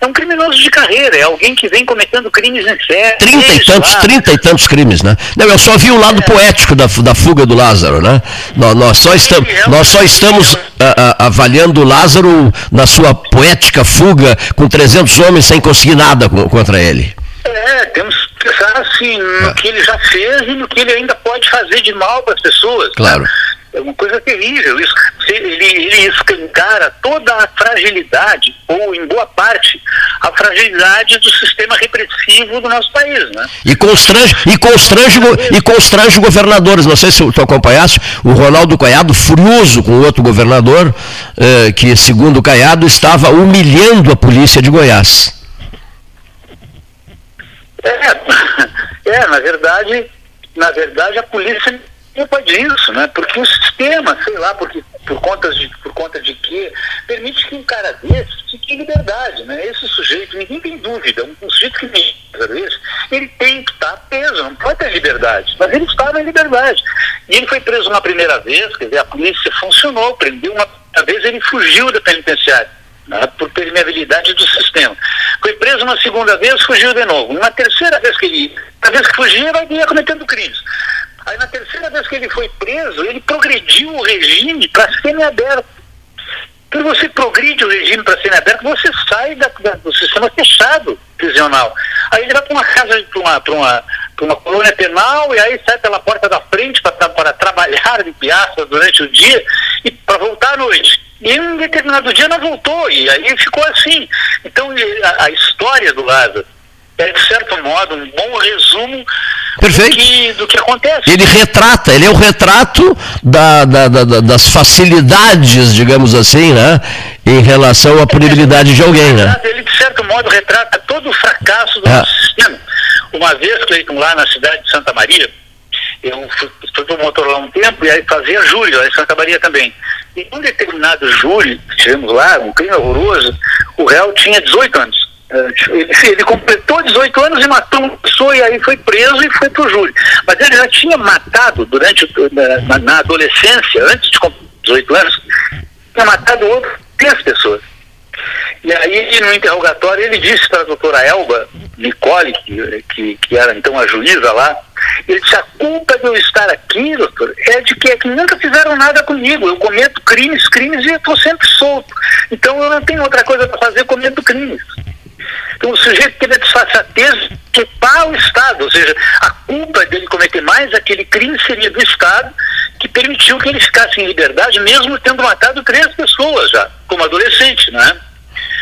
É um criminoso de carreira, é alguém que vem cometendo crimes em série. Trinta e tantos, trinta e tantos crimes, né? Não, eu só vi o lado é. poético da, da fuga do Lázaro, né? Nós, nós só, estamos, é nós só estamos a, a, avaliando o Lázaro na sua poética fuga com 300 homens sem conseguir nada contra ele. É, temos que pensar assim, no é. que ele já fez e no que ele ainda pode fazer de mal para as pessoas. Claro. Né? É uma coisa terrível. Isso, ele, ele escancara toda a fragilidade, ou em boa parte, a fragilidade do sistema repressivo do nosso país. Né? E constrange, e constrange, e constrange governadores. Não sei se tu acompanhaste, o Ronaldo Caiado, furioso com o outro governador, eh, que, segundo o Caiado, estava humilhando a polícia de Goiás. É, <laughs> é, na verdade, na verdade a polícia culpa disso, né? Porque o sistema, sei lá, porque por conta de por conta de que permite que um cara desse fique em liberdade, né? Esse sujeito, ninguém tem dúvida, um, um sujeito que tem desse, ele tem que estar preso, não pode ter liberdade, mas ele estava em liberdade. E ele foi preso uma primeira vez, quer dizer, a polícia funcionou, prendeu uma, uma vez ele fugiu da penitenciária né, por permeabilidade do sistema. Foi preso uma segunda vez, fugiu de novo. Uma terceira vez que ele, a vez que fugia, ele ia cometendo crimes. Aí na terceira vez que ele foi preso, ele progrediu o regime para semiaberto. Quando você progride o regime para semiaberto, você sai da, da, do sistema fechado prisional. Aí ele vai para uma casa, para uma, uma, uma colônia penal, e aí sai pela porta da frente para trabalhar de piaça durante o dia e para voltar à noite. E em um determinado dia não voltou, e aí ficou assim. Então a, a história do Lázaro é, de certo modo, um bom resumo Perfeito. Do, que, do que acontece. Ele retrata, ele é o retrato da, da, da, das facilidades, digamos assim, né? Em relação à punibilidade de alguém, né? Ele, de certo modo, retrata todo o fracasso do é. sistema. Uma vez, Cleiton, lá na cidade de Santa Maria, eu fui, fui promotor lá um tempo e aí fazia júri lá em Santa Maria também. E um determinado júri que tivemos lá, um crime horroroso, o réu tinha 18 anos. Ele completou 18 anos e matou uma pessoa e aí foi preso e foi para o júri. Mas ele já tinha matado durante na, na adolescência, antes de completar 18 anos, tinha matado outras três pessoas. E aí, no interrogatório, ele disse para a doutora Elba Nicole, que, que, que, era então a juíza lá, ele disse, a culpa de eu estar aqui, doutor, é de que, é que nunca fizeram nada comigo. Eu cometo crimes, crimes e estou sempre solto. Então eu não tenho outra coisa para fazer, cometo crimes. Então o sujeito teve a desfaçatez de culpar o Estado, ou seja, a culpa dele cometer mais aquele crime seria do Estado que permitiu que ele ficasse em liberdade, mesmo tendo matado três pessoas já, como adolescente, né?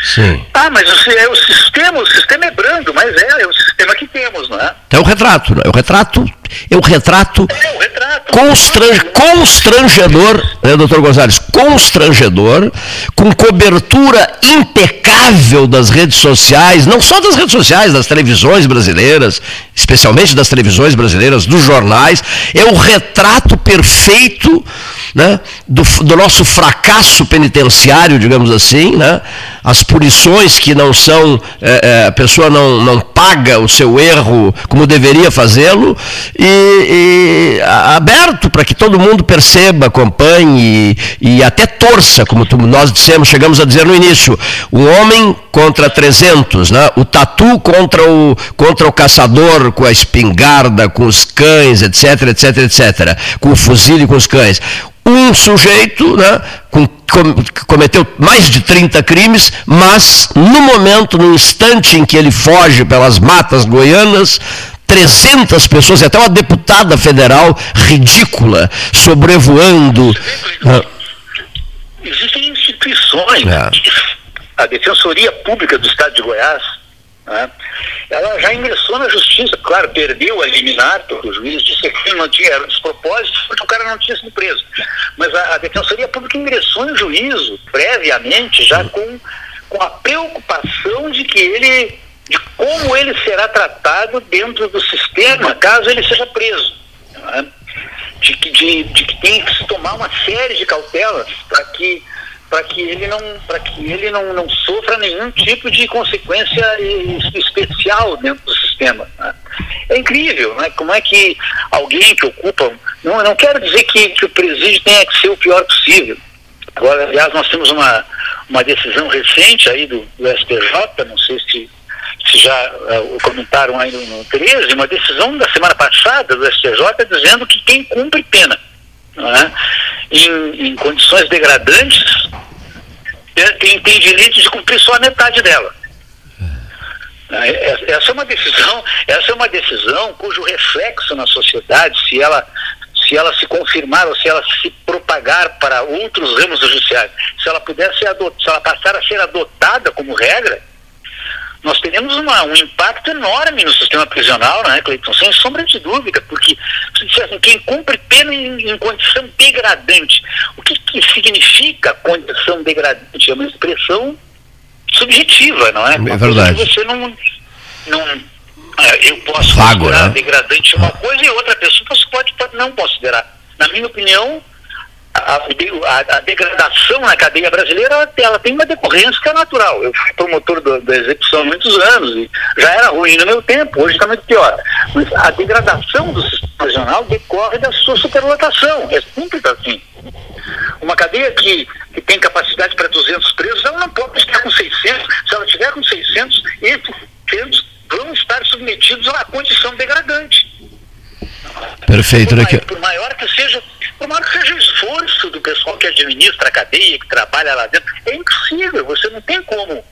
Sim. Ah, mas é o sistema, o sistema é brando, mas é, é o sistema que temos, não é? É o retrato, é o retrato, é o retrato, é o retrato. Constran, constrangedor, né, doutor Gonzalez? Constrangedor, com cobertura impecável das redes sociais, não só das redes sociais, das televisões brasileiras, especialmente das televisões brasileiras, dos jornais, é o retrato perfeito né, do, do nosso fracasso penitenciário, digamos assim, né? as punições que não são, é, é, a pessoa não, não paga o seu erro como deveria fazê-lo, e, e aberto para que todo mundo perceba, acompanhe e, e até torça, como tu, nós dissemos, chegamos a dizer no início, o homem contra 300, né? o tatu contra o, contra o caçador com a espingarda, com os cães, etc, etc, etc, com o fuzil e com os cães um sujeito né, com, com, cometeu mais de 30 crimes, mas no momento, no instante em que ele foge pelas matas goianas, 300 pessoas, e até uma deputada federal ridícula, sobrevoando. Né. Existem instituições, é. a Defensoria Pública do Estado de Goiás, né? Ela já ingressou na justiça, claro, perdeu a liminar, porque o juiz disse que não tinha, era despropósito, porque o cara não tinha sido preso. Mas a, a Defensoria Pública ingressou em juízo, previamente, já com, com a preocupação de que ele, de como ele será tratado dentro do sistema, caso ele seja preso. Né? De, que, de, de que tem que se tomar uma série de cautelas para que para que ele não para que ele não, não sofra nenhum tipo de consequência especial dentro do sistema né? é incrível né como é que alguém que ocupa não não quero dizer que, que o presídio tenha que ser o pior possível agora aliás nós temos uma uma decisão recente aí do, do não sei se se já uh, comentaram aí no, no 13, uma decisão da semana passada do STJ dizendo que quem cumpre pena é? em, em, condições degradantes, é, tem, tem direito de cumprir só a metade dela. É, essa é uma decisão, essa é uma decisão cujo reflexo na sociedade, se ela se ela se confirmar ou se ela se propagar para outros ramos do judiciário, se ela puder ser adotada, se ela passar a ser adotada como regra, nós teremos uma, um impacto enorme no sistema prisional, né, Cleiton? Sem sombra de dúvida, porque se assim, quem cumpre pena em, em, condição degradante, o que, que significa condição degradante? É uma expressão subjetiva, não é? É verdade. Você não, não é, eu posso Vago, considerar né? degradante uma coisa e outra pessoa pode, pode não considerar. Na minha opinião, a, a, a, degradação na cadeia brasileira ela, ela, tem uma decorrência que é natural. Eu fui promotor do, da execução há muitos anos e já era ruim no meu tempo, hoje está muito pior. Mas a degradação do sistema prisional decorre da sua superlotação. É simples assim. Uma cadeia que, que tem capacidade para 200 presos, ela não pode estar com 600. Se ela tiver com 600, esses 600 vão estar submetidos a uma condição degradante. Perfeito, por, né? por maior que seja maior que seja o esforço do pessoal que administra a cadeia, que trabalha lá dentro, é impossível, você não tem como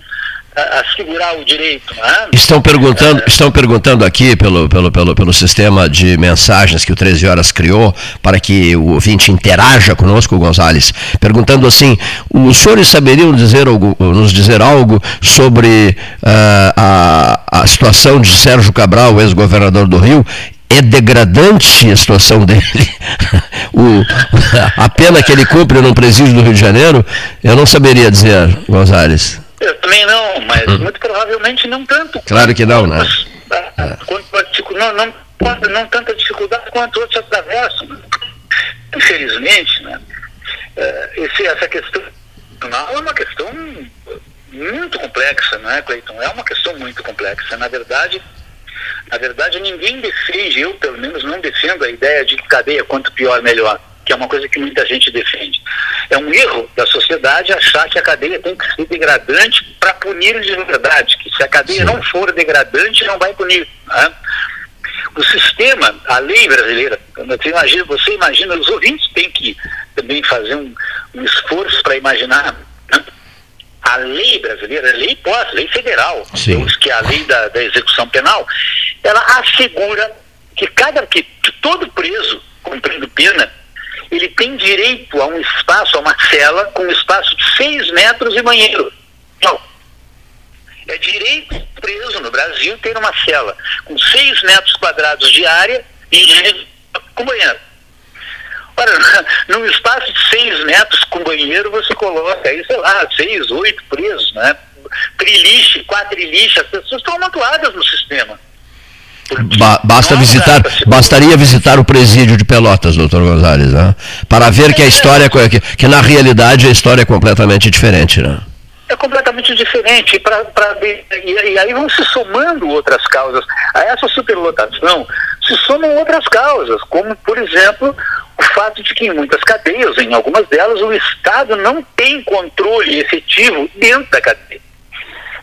assegurar o direito. Né? Estão perguntando, é... estão perguntando aqui pelo, pelo, pelo, pelo sistema de mensagens que o 13 Horas criou para que o ouvinte interaja conosco, Gonzales, perguntando assim: os senhores saberiam dizer algo, nos dizer algo sobre uh, a, a situação de Sérgio Cabral, ex-governador do Rio? É degradante a situação dele. <laughs> o, a pena que ele cumpre num presídio do Rio de Janeiro, eu não saberia dizer, Gonzales. Eu também não, mas hum. muito provavelmente não tanto. Claro que não, né? É. Não, não, não tanta dificuldade quanto outros atravessam. Infelizmente, né? É, esse, essa questão é uma questão muito complexa, não é, Cleiton? É uma questão muito complexa. Na verdade, na verdade, ninguém defende, eu pelo menos não defendo a ideia de que cadeia quanto pior, melhor, que é uma coisa que muita gente defende. É um erro da sociedade achar que a cadeia tem que ser degradante para punir de verdade, que se a cadeia não for degradante, não vai punir. Né? O sistema, a lei brasileira, você imagina, você imagina os ouvintes têm que também fazer um, um esforço para imaginar? A lei brasileira, a lei pós, lei federal, que é a lei da, da, execução penal, ela assegura que cada que, que todo preso cumprindo pena, ele tem direito a um espaço, a uma cela com um espaço de seis metros e banheiro. Não. É direito preso no Brasil ter uma cela com seis metros quadrados de área e com banheiro. Ora, <laughs> num espaço de seis metros com banheiro, você coloca aí, sei lá, seis, oito presos, né? Triliche, quadriliche, as pessoas estão amontoadas no sistema. Ba basta visitar, bastaria visitar o presídio de Pelotas, doutor Gonzalez, né? para ver que a história, que, que na realidade a história é completamente diferente. Né? É completamente diferente. Pra, pra, e, e aí vão se somando outras causas. A essa superlotação se somam outras causas, como, por exemplo, o fato de que em muitas cadeias, em algumas delas, o Estado não tem controle efetivo dentro da cadeia.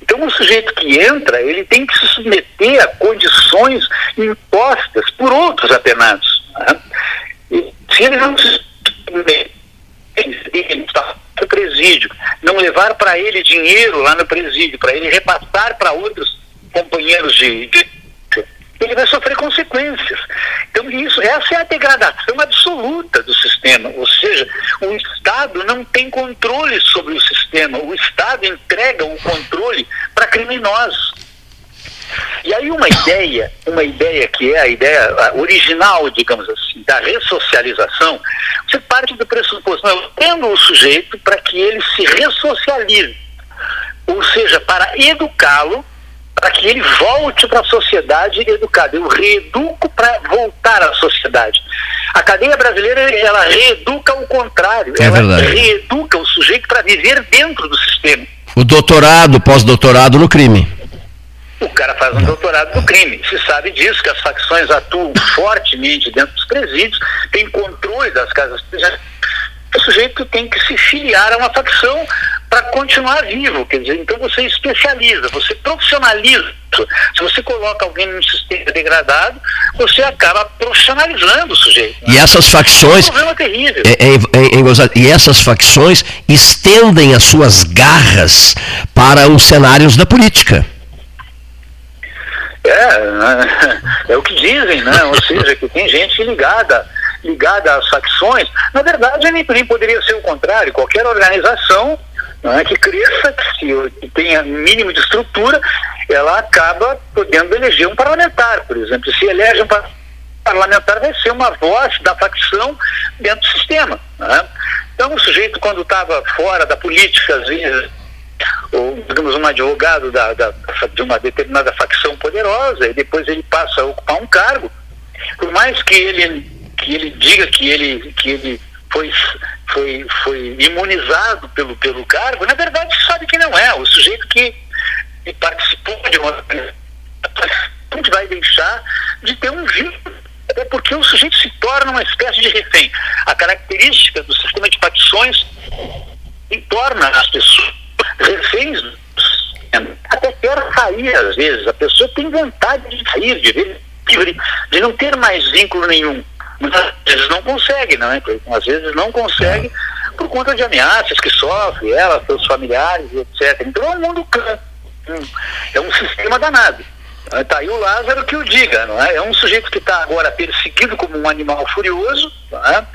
Então, o sujeito que entra, ele tem que se submeter a condições impostas por outros apenados. Né? Se ele não se submeter, ele está no presídio, não levar para ele dinheiro lá no presídio, para ele repassar para outros companheiros de, de ele vai sofrer consequências. Então, isso, essa é a degradação absoluta do sistema. Ou seja, o Estado não tem controle sobre o sistema. O Estado entrega o controle para criminosos. E aí uma ideia, uma ideia que é a ideia original, digamos assim, da ressocialização, você parte do pressuposto, eu tendo o sujeito para que ele se ressocialize, ou seja, para educá-lo para que ele volte para a sociedade educado. Eu reeduco para voltar à sociedade. A cadeia brasileira, ela reeduca o contrário. É ela verdade. reeduca o sujeito para viver dentro do sistema. O doutorado, pós-doutorado no crime. O cara faz um doutorado no crime. Se sabe disso, que as facções atuam fortemente dentro dos presídios, tem controle das casas o sujeito tem que se filiar a uma facção para continuar vivo. Quer dizer, então você especializa, você profissionaliza. Se você coloca alguém num sistema degradado, você acaba profissionalizando o sujeito. E essas facções. É um problema terrível. É, é, é, e essas facções estendem as suas garras para os cenários da política. É, é o que dizem, né? Ou seja, que tem gente ligada ligada às facções, na verdade, nem, nem poderia ser o contrário. Qualquer organização é, que cresça, que, que tenha mínimo de estrutura, ela acaba podendo eleger um parlamentar, por exemplo. Se elege um parlamentar, vai ser uma voz da facção dentro do sistema. Né? Então, o sujeito, quando estava fora da política, às vezes, digamos, um advogado da, da, de uma determinada facção poderosa, e depois ele passa a ocupar um cargo, por mais que ele que ele diga que ele, que ele foi, foi, foi imunizado pelo, pelo cargo, na verdade sabe que não é. O sujeito que, que participou de uma não vai deixar de ter um vínculo. Até porque o sujeito se torna uma espécie de refém. A característica do sistema de facções torna as pessoas reféns até quer sair às vezes. A pessoa tem vontade de sair, de ver livre, de não ter mais vínculo nenhum muitas vezes não consegue, não é? Às vezes não consegue por conta de ameaças que sofre ela, seus familiares, etc. Então é um mundo é um sistema danado. Está aí o Lázaro que o diga, não é? É um sujeito que está agora perseguido como um animal furioso, não, é?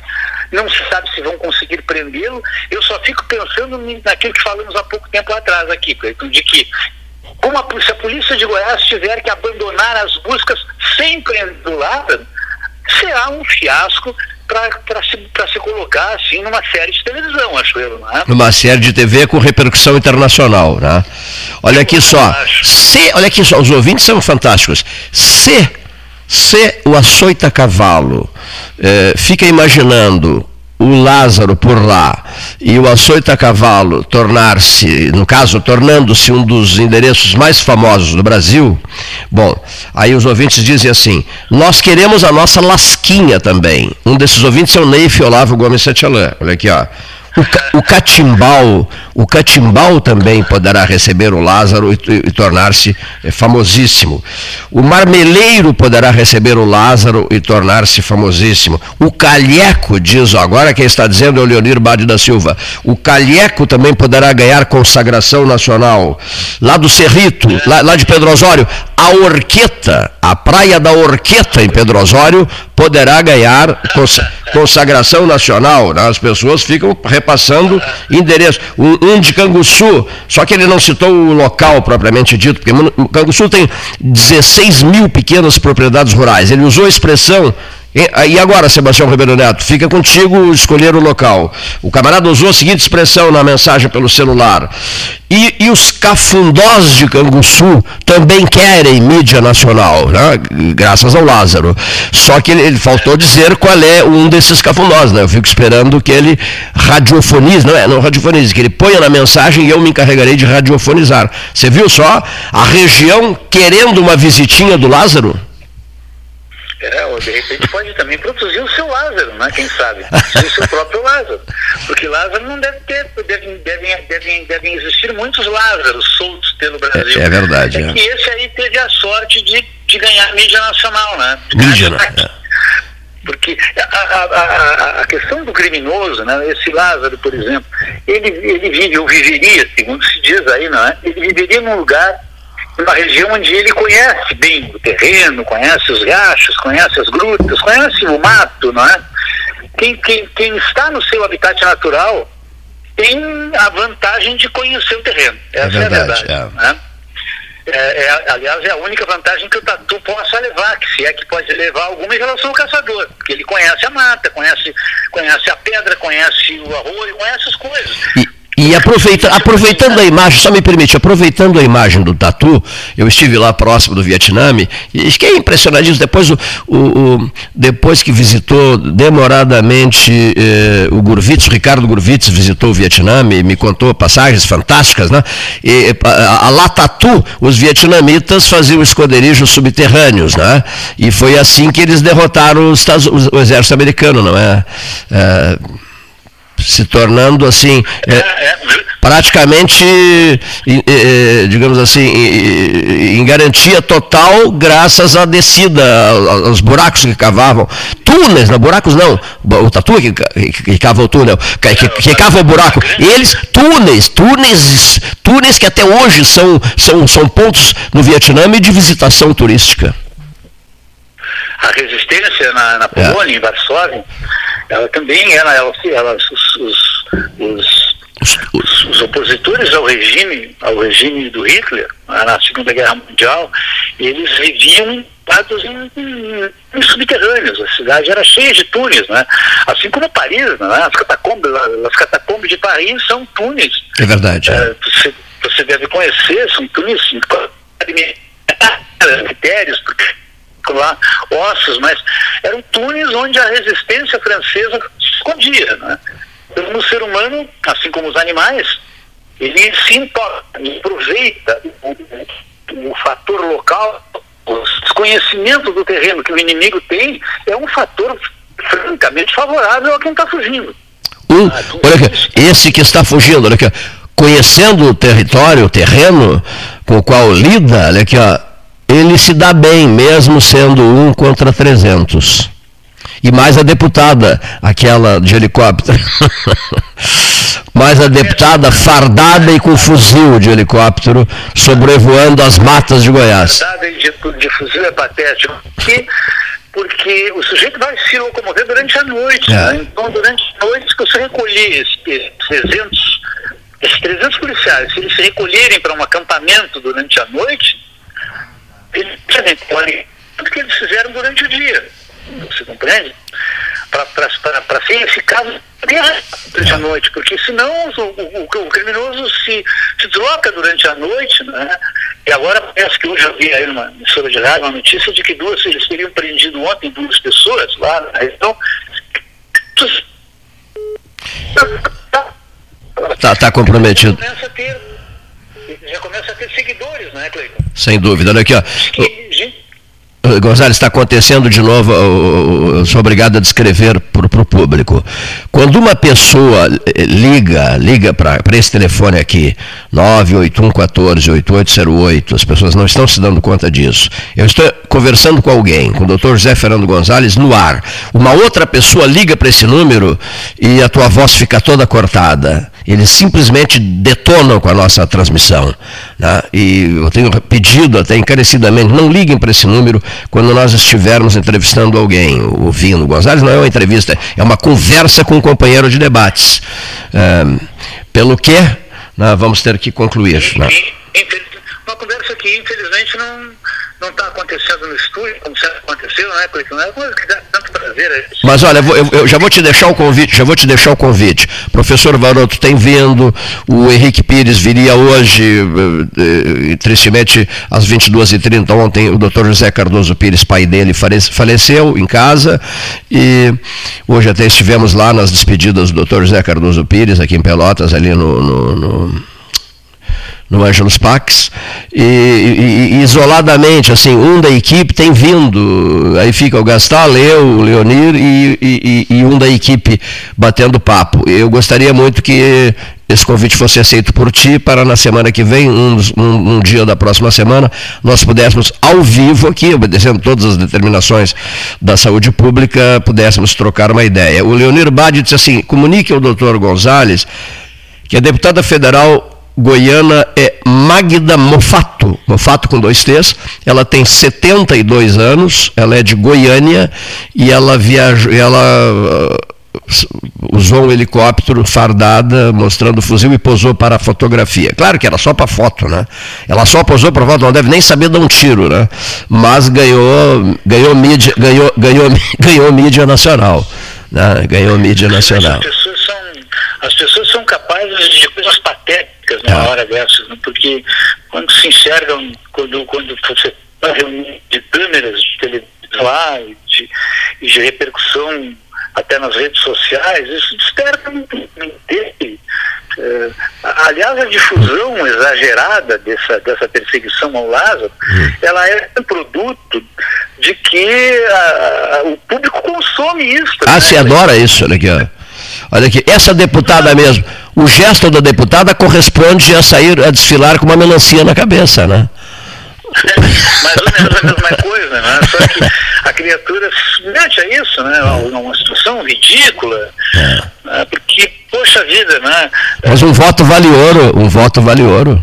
não se sabe se vão conseguir prendê-lo. Eu só fico pensando naquilo que falamos há pouco tempo atrás aqui, de que como a, se a polícia de Goiás tiver que abandonar as buscas sem prender o Lázaro, será um fiasco para se, se colocar assim numa série de televisão, acho eu. Não é? Numa série de TV com repercussão internacional. Né? Olha aqui só. Se, olha aqui só, os ouvintes são fantásticos. Se, se o açoita cavalo eh, fica imaginando o Lázaro por lá e o açoita cavalo tornar-se, no caso, tornando-se um dos endereços mais famosos do Brasil, bom, aí os ouvintes dizem assim, nós queremos a nossa lasquinha também. Um desses ouvintes é o Neif Olavo Gomes Setialã. Olha aqui, ó. O, o catimbau, o catimbau também poderá receber o Lázaro e, e, tornar-se é, famosíssimo. O marmeleiro poderá receber o Lázaro e tornar-se famosíssimo. O calheco, diz agora quem está dizendo é o Leonir Bade da Silva. O calheco também poderá ganhar consagração nacional. Lá do Cerrito, lá, lá de Pedro Osório, a Orqueta, a praia da Orqueta em Pedro Osório, poderá ganhar consagração nacional. Né? As pessoas ficam repassando endereço. Um, um, de Canguçu, só que ele não citou o local propriamente dito, porque Canguçu tem 16 mil pequenas propriedades rurais. Ele usou a expressão e agora, Sebastião Ribeiro Neto, fica contigo escolher o local. O camarada usou a seguinte expressão na mensagem pelo celular. E, e os cafundós de Canguçu também querem mídia nacional, né? graças ao Lázaro. Só que ele, ele, faltou dizer qual é um desses cafundós. Né? Eu fico esperando que ele radiofonize, não é, não radiofonize, que ele ponha na mensagem e eu me encarregarei de radiofonizar. Você viu só a região querendo uma visitinha do Lázaro? É, ou de repente pode também produzir o seu Lázaro, né? Quem sabe? o seu próprio Lázaro. Porque Lázaro não deve ter, devem, devem, devem, devem existir muitos Lázaros soltos pelo Brasil. É, é verdade. É, é, que esse aí teve a sorte de, de ganhar mídia nacional, né? mídia, né? Porque a, a, a, a, questão do criminoso, né, esse Lázaro, por exemplo, ele, ele vive, ou viveria, segundo se diz aí, não é? Ele viveria num lugar uma região onde ele conhece bem o terreno, conhece os riachos, conhece as grutas, conhece o mato, não é? Quem, quem, quem está no seu habitat natural tem a vantagem de conhecer o terreno. Essa é verdade. É, a verdade é. Né? É, é, aliás, é a única vantagem que o tatu possa levar, que se é que pode levar alguma em relação ao caçador, porque ele conhece a mata, conhece, conhece a pedra, conhece o arroio, conhece as coisas. E, e aproveita, aproveitando a imagem, só me permite, aproveitando a imagem do tatu, eu estive lá próximo do Vietnã e fiquei impressionadíssimo. Depois, o, o, o, depois que visitou demoradamente eh, o Gurvitz, o Ricardo Gurvitz visitou o Vietnã e me contou passagens fantásticas, né? E, a, a lá tatu, os vietnamitas faziam esconderijos subterrâneos, né? E foi assim que eles derrotaram os, o exército americano, não é? é se tornando assim é, é, praticamente digamos assim em garantia total graças à descida aos buracos que cavavam túneis, não buracos não o tatu que, que, que cava o túnel que, que, que cava o buraco eles túneis túneis túneis que até hoje são são, são pontos no Vietnã de visitação turística a resistência na, na Polônia, é. em Varsóvia, ela também era, ela, ela os, os, os, os, os opositores ao regime, ao regime do Hitler, na Segunda Guerra Mundial, eles viviam em, em, em, subterrâneos. A cidade era cheia de túneis, né? Assim como Paris, né? as, catacombas, as catacombas de Paris são túneis. É verdade. É. Você, você deve conhecer, são túneis cemitérios, porque lá ossos, mas eram túneis onde a resistência francesa se escondia. Né? Então, o ser humano, assim como os animais, ele se importa, aproveita o, o, o fator local, o desconhecimento do terreno que o inimigo tem, é um fator francamente favorável a quem está fugindo. Um, ah, olha aqui, esse que está fugindo, olha aqui, conhecendo o território, o terreno com o qual lida, olha aqui, ó, ele se dá bem, mesmo sendo um contra 300. E mais a deputada, aquela de helicóptero. <laughs> mais a deputada fardada e com fuzil de helicóptero sobrevoando as matas de Goiás. Fardada de, de fuzil é patético. Porque, porque o sujeito vai se locomover durante a noite. É. Né? Então, durante a noite, se você recolher esses 300, esses 300 policiais, se eles se recolherem para um acampamento durante a noite, eles tudo que eles fizeram durante o dia. Você compreende? Para ser eficaz durante a noite, porque senão o, o, o, criminoso se, se desloca durante a noite, né? E agora parece que hoje eu vi aí numa emissora de rádio uma notícia de que duas, eles teriam prendido ontem duas pessoas lá na região tá, tá comprometido. Já começa a ter, seguidores, né, Cleiton? Sem dúvida. Olha aqui, ó. Que, gente, Gonzalez, está acontecendo de novo, eu sou obrigado a descrever para o público. Quando uma pessoa eh, liga, liga para esse telefone aqui, 981148808, as pessoas não estão se dando conta disso. Eu estou conversando com alguém, com o doutor José Fernando Gonzalez, no ar. Uma outra pessoa liga para esse número e a tua voz fica toda cortada. Eles simplesmente detonam com a nossa transmissão. Né? E eu tenho pedido até encarecidamente, não liguem para esse número quando nós estivermos entrevistando alguém, ouvindo. Gonzalez não é uma entrevista, é uma conversa com um companheiro de debates. Pelo que né, vamos ter que concluir. Né? Uma conversa que, infelizmente, não está acontecendo no estúdio, como sempre aconteceu, né, Cleiton? É coisa que dá tanto prazer. É Mas olha, eu, eu, já vou te deixar o convite, já vou te deixar o convite. Professor Varoto tem vindo, o Henrique Pires viria hoje, eh, eh, tristemente, às 22h30, ontem o doutor José Cardoso Pires, pai dele, faleceu em casa, e hoje até estivemos lá nas despedidas do doutor José Cardoso Pires, aqui em Pelotas, ali no, no, no no Angelus Pax, e, e, e, isoladamente, assim, um da equipe tem vindo, aí fica o Gastal, eu, o Leonir e, e, um da equipe batendo papo. Eu gostaria muito que esse convite fosse aceito por ti para na semana que vem, um, um, um, dia da próxima semana, nós pudéssemos ao vivo aqui, obedecendo todas as determinações da saúde pública, pudéssemos trocar uma ideia. O Leonir Badi disse assim, comunique ao doutor Gonzalez que a deputada federal goiana é Magda Mofato, Mofato com dois T's. Ela tem 72 anos, ela é de Goiânia e ela viajou, ela uh, usou um helicóptero fardada mostrando o fuzil e posou para a fotografia. Claro que era só para foto, né? Ela só posou para foto, não deve nem saber dar um tiro, né? Mas ganhou, ganhou mídia, ganhou, ganhou, <laughs> ganhou mídia nacional, né? Ganhou mídia nacional. As pessoas são, as pessoas são capazes de coisas numa é. hora dessas, né? porque quando se enxergam, quando, quando você está reunião de câmeras de televisão lá e de, de, repercussão até nas redes sociais, isso desperta um interesse. É, aliás, a difusão exagerada dessa, dessa perseguição ao Lázaro, hum. ela é um produto de que a, a, o público consome isso. Ah, né? se adora isso, aqui, ó. Olha aqui, essa deputada mesmo, o gesto da deputada corresponde a sair a desfilar com uma melancia na cabeça, né? <laughs> Mais ou menos a mesma coisa, né? Só que a criatura se mete a isso, né? Uma situação ridícula, é. né? porque, poxa vida, né? Mas um voto vale ouro, um voto vale ouro.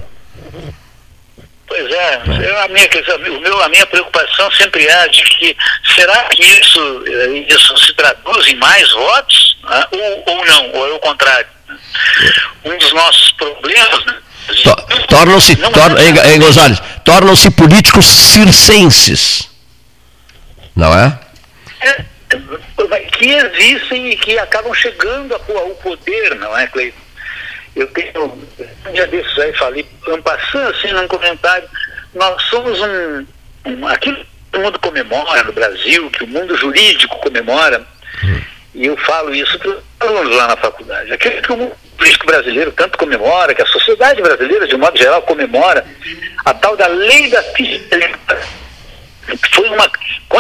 Pois é, é. a, minha, o meu, a minha preocupação sempre é de que será que isso, eh, isso se traduz em mais votos né? ou, ou não, ou é o contrário. Né? Um dos nossos problemas. Né? Tornam-se, tornam, em, em Gonzalez, tornam-se políticos circenses, não é? é? Que existem e que acabam chegando ao poder, não é, Cleiton? Eu tenho, um dia desses aí falei, passando assim num comentário, nós somos um, um, aquilo que o mundo comemora no Brasil, que o mundo jurídico comemora, e eu falo isso para os alunos lá na faculdade, aquilo que o mundo brasileiro tanto comemora, que a sociedade brasileira, de modo geral, comemora, a tal da lei da ficha foi uma,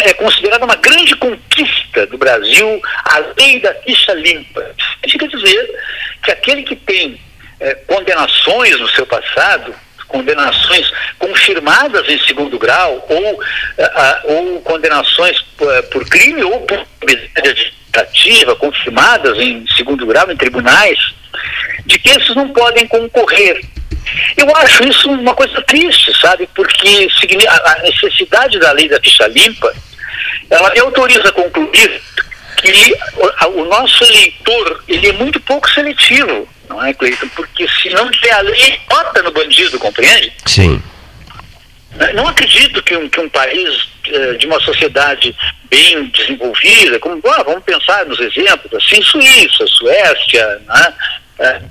é considerada uma grande conquista do Brasil a lei da ficha limpa. Significa dizer que aquele que tem é, condenações no seu passado, condenações confirmadas em segundo grau, ou, a, ou condenações por, é, por, crime ou por administrativa confirmadas em segundo grau em tribunais, de que esses não podem concorrer. Eu acho isso uma coisa triste, sabe? Porque a necessidade da lei da ficha limpa, ela me autoriza a concluir que o nosso eleitor ele é muito pouco seletivo não é, Cleiton? Porque se não tiver a lei, bota no bandido, compreende? Sim. Não acredito que um, que um país eh, de uma sociedade bem desenvolvida, como ah, vamos pensar nos exemplos, assim, Suíça, Suécia, né? É,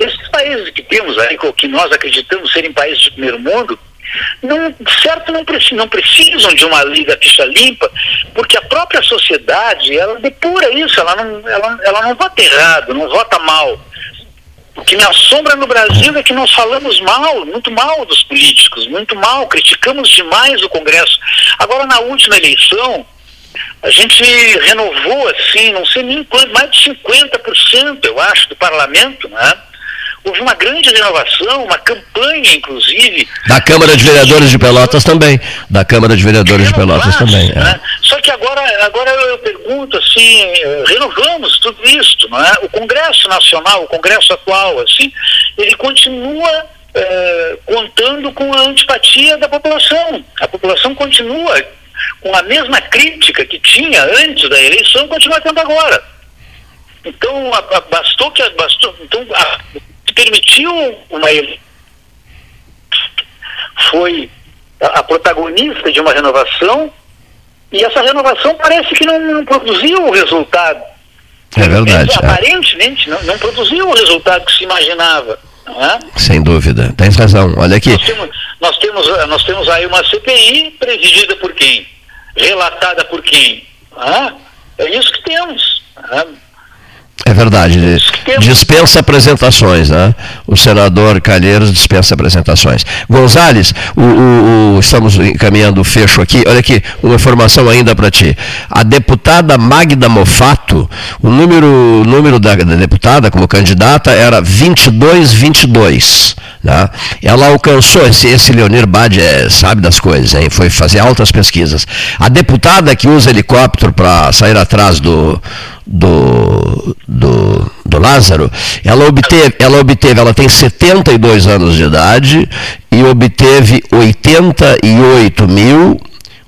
esses países que temos aí, que nós acreditamos serem países de primeiro mundo, não, certo não, não precisam de uma lei da ficha limpa, porque a própria sociedade, ela depura isso, ela não, ela, ela não vota errado, não vota mal O que me assombra no Brasil é que nós falamos mal, muito mal dos políticos, muito mal, criticamos demais o Congresso. Agora, na última eleição, a gente renovou, assim, não sei nem quanto, mais de 50%, eu acho, do parlamento, né? Houve uma grande renovação, uma campanha, inclusive. Da Câmara de Vereadores de Pelotas também. Da Câmara de Vereadores de Pelotas também. É. Né? Só que agora, agora eu pergunto assim, renovamos tudo isso, não é? O Congresso Nacional, o Congresso atual, assim, ele continua é, contando com a antipatia da população. A população continua com a mesma crítica que tinha antes da eleição, continua tendo agora. Então, a, a, bastou que bastou, então, a, permitiu uma foi a, protagonista de uma renovação e essa renovação parece que não, não produziu o resultado. É verdade. É, aparentemente não, não produziu o resultado que se imaginava. É? Sem dúvida, tem razão. Olha aqui. Nós temos, nós temos, nós temos aí uma CPI presidida por quem? Relatada por quem? É isso que temos. É verdade. Dispensa apresentações, né? O senador Calheiros dispensa apresentações. Gonzales, o, o, o, estamos encaminhando o fecho aqui. Olha aqui, uma informação ainda para ti. A deputada Magda Mofato, o número, o número da, da deputada como candidata era 2222. Né? Ela alcançou, esse, esse Leonir Bade é, sabe das coisas, hein? foi fazer altas pesquisas. A deputada que usa helicóptero para sair atrás do, do, do, do Lázaro, ela obteve, ela obteve, ela tem 72 anos de idade e obteve 88 mil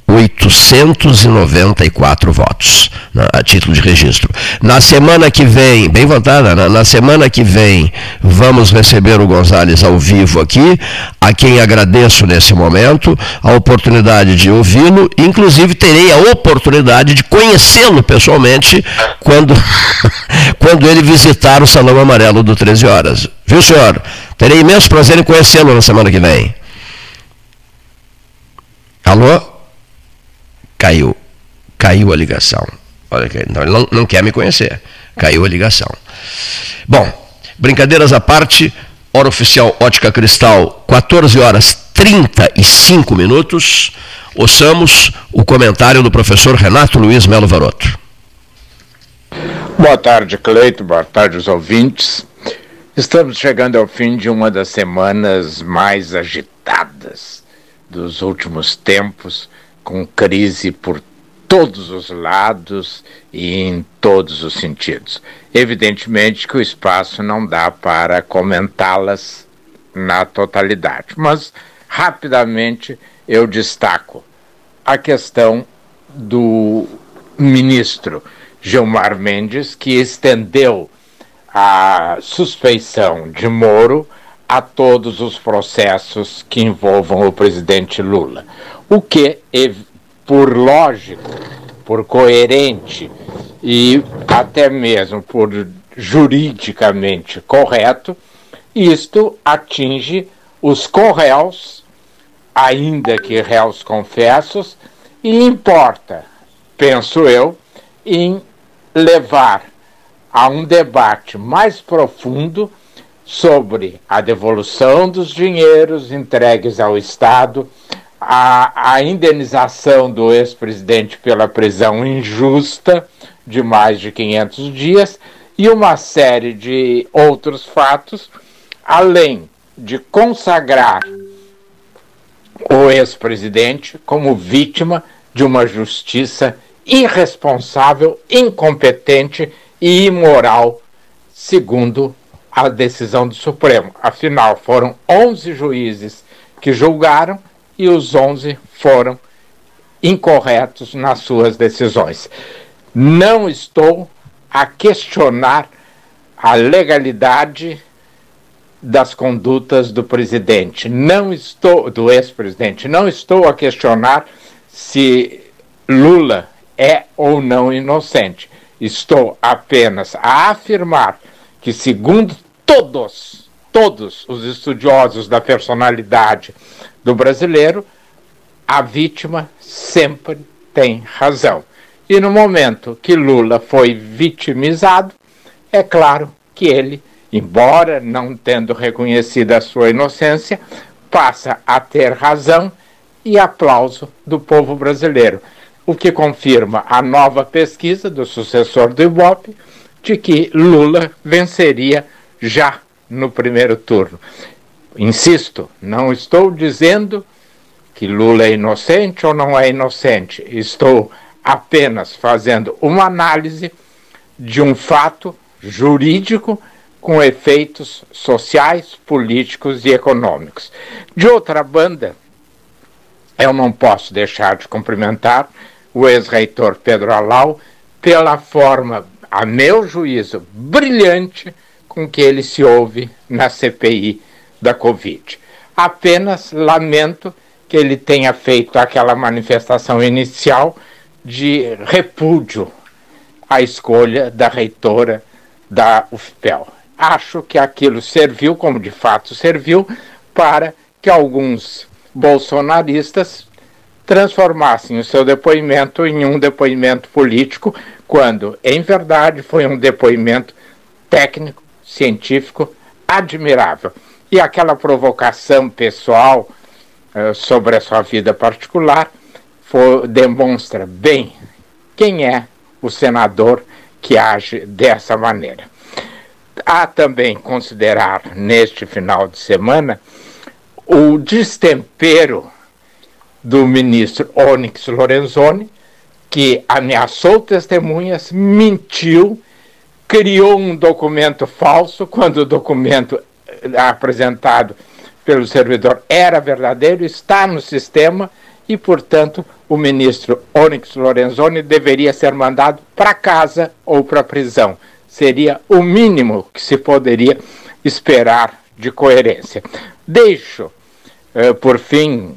894 votos né, a título de registro. Na semana que vem, bem votada, na, na, semana que vem vamos receber o Gonzales ao vivo aqui, a quem agradeço nesse momento a oportunidade de ouvi-lo, inclusive terei a oportunidade de conhecê-lo pessoalmente quando, <laughs> quando ele visitar o Salão Amarelo do 13 Horas. Viu, senhor? Terei imenso prazer em conhecê-lo na semana que vem. Alô? Caiu. Caiu a ligação. Olha, não, ele não, não quer me conhecer. Caiu a ligação. Bom, brincadeiras à parte, hora oficial Ótica Cristal, 14 horas 35 minutos. Ouçamos o comentário do professor Renato Luiz Melo Varoto. Boa tarde, Cleito. Boa tarde, os ouvintes. Estamos chegando ao fim de uma das semanas mais agitadas dos últimos tempos com crise por todos os lados e em todos os sentidos. Evidentemente que o espaço não dá para comentá-las na totalidade, mas rapidamente eu destaco a questão do ministro Gilmar Mendes, que estendeu a suspeição de Moro a todos os processos que envolvam o presidente Lula o que, por lógico, por coerente e até mesmo por juridicamente correto, isto atinge os corréus, ainda que réus confessos, e importa, penso eu, em levar a um debate mais profundo sobre a devolução dos dinheiros entregues ao Estado, a, a indenização do ex-presidente pela prisão injusta de mais de 500 dias e uma série de outros fatos, além de consagrar o ex-presidente como vítima de uma justiça irresponsável, incompetente e imoral, segundo a decisão do Supremo. Afinal, foram 11 juízes que julgaram e os 11 foram incorretos nas suas decisões. Não estou a questionar a legalidade das condutas do presidente. Não estou do ex-presidente. Não estou a questionar se Lula é ou não inocente. Estou apenas a afirmar que segundo todos, todos os estudiosos da personalidade do brasileiro, a vítima sempre tem razão. E no momento que Lula foi vitimizado, é claro que ele embora não tendo reconhecido a sua inocência, passa a ter razão e aplauso do povo brasileiro, o que confirma a nova pesquisa do sucessor do Ibope de que Lula venceria já no primeiro turno. Insisto, não estou dizendo que Lula é inocente ou não é inocente, estou apenas fazendo uma análise de um fato jurídico com efeitos sociais, políticos e econômicos. De outra banda, eu não posso deixar de cumprimentar o ex-reitor Pedro Alau pela forma, a meu juízo, brilhante com que ele se ouve na CPI da Covid. Apenas lamento que ele tenha feito aquela manifestação inicial de repúdio à escolha da reitora da UFPEL acho que aquilo serviu, como de fato serviu, para que alguns bolsonaristas transformassem o seu depoimento em um depoimento político, quando, em verdade, foi um depoimento técnico, científico, admirável. E aquela provocação pessoal uh, sobre a sua vida particular for, demonstra bem quem é o senador que age dessa maneira. Há também considerar neste final de semana o destempero do ministro Onyx Lorenzoni, que ameaçou testemunhas, mentiu, criou um documento falso quando o documento eh, apresentado pelo servidor era verdadeiro, está no sistema e, portanto, o ministro Onyx Lorenzoni deveria ser mandado para casa ou para a prisão seria o mínimo que se poderia esperar de coerência. Deixo, eh, por fim,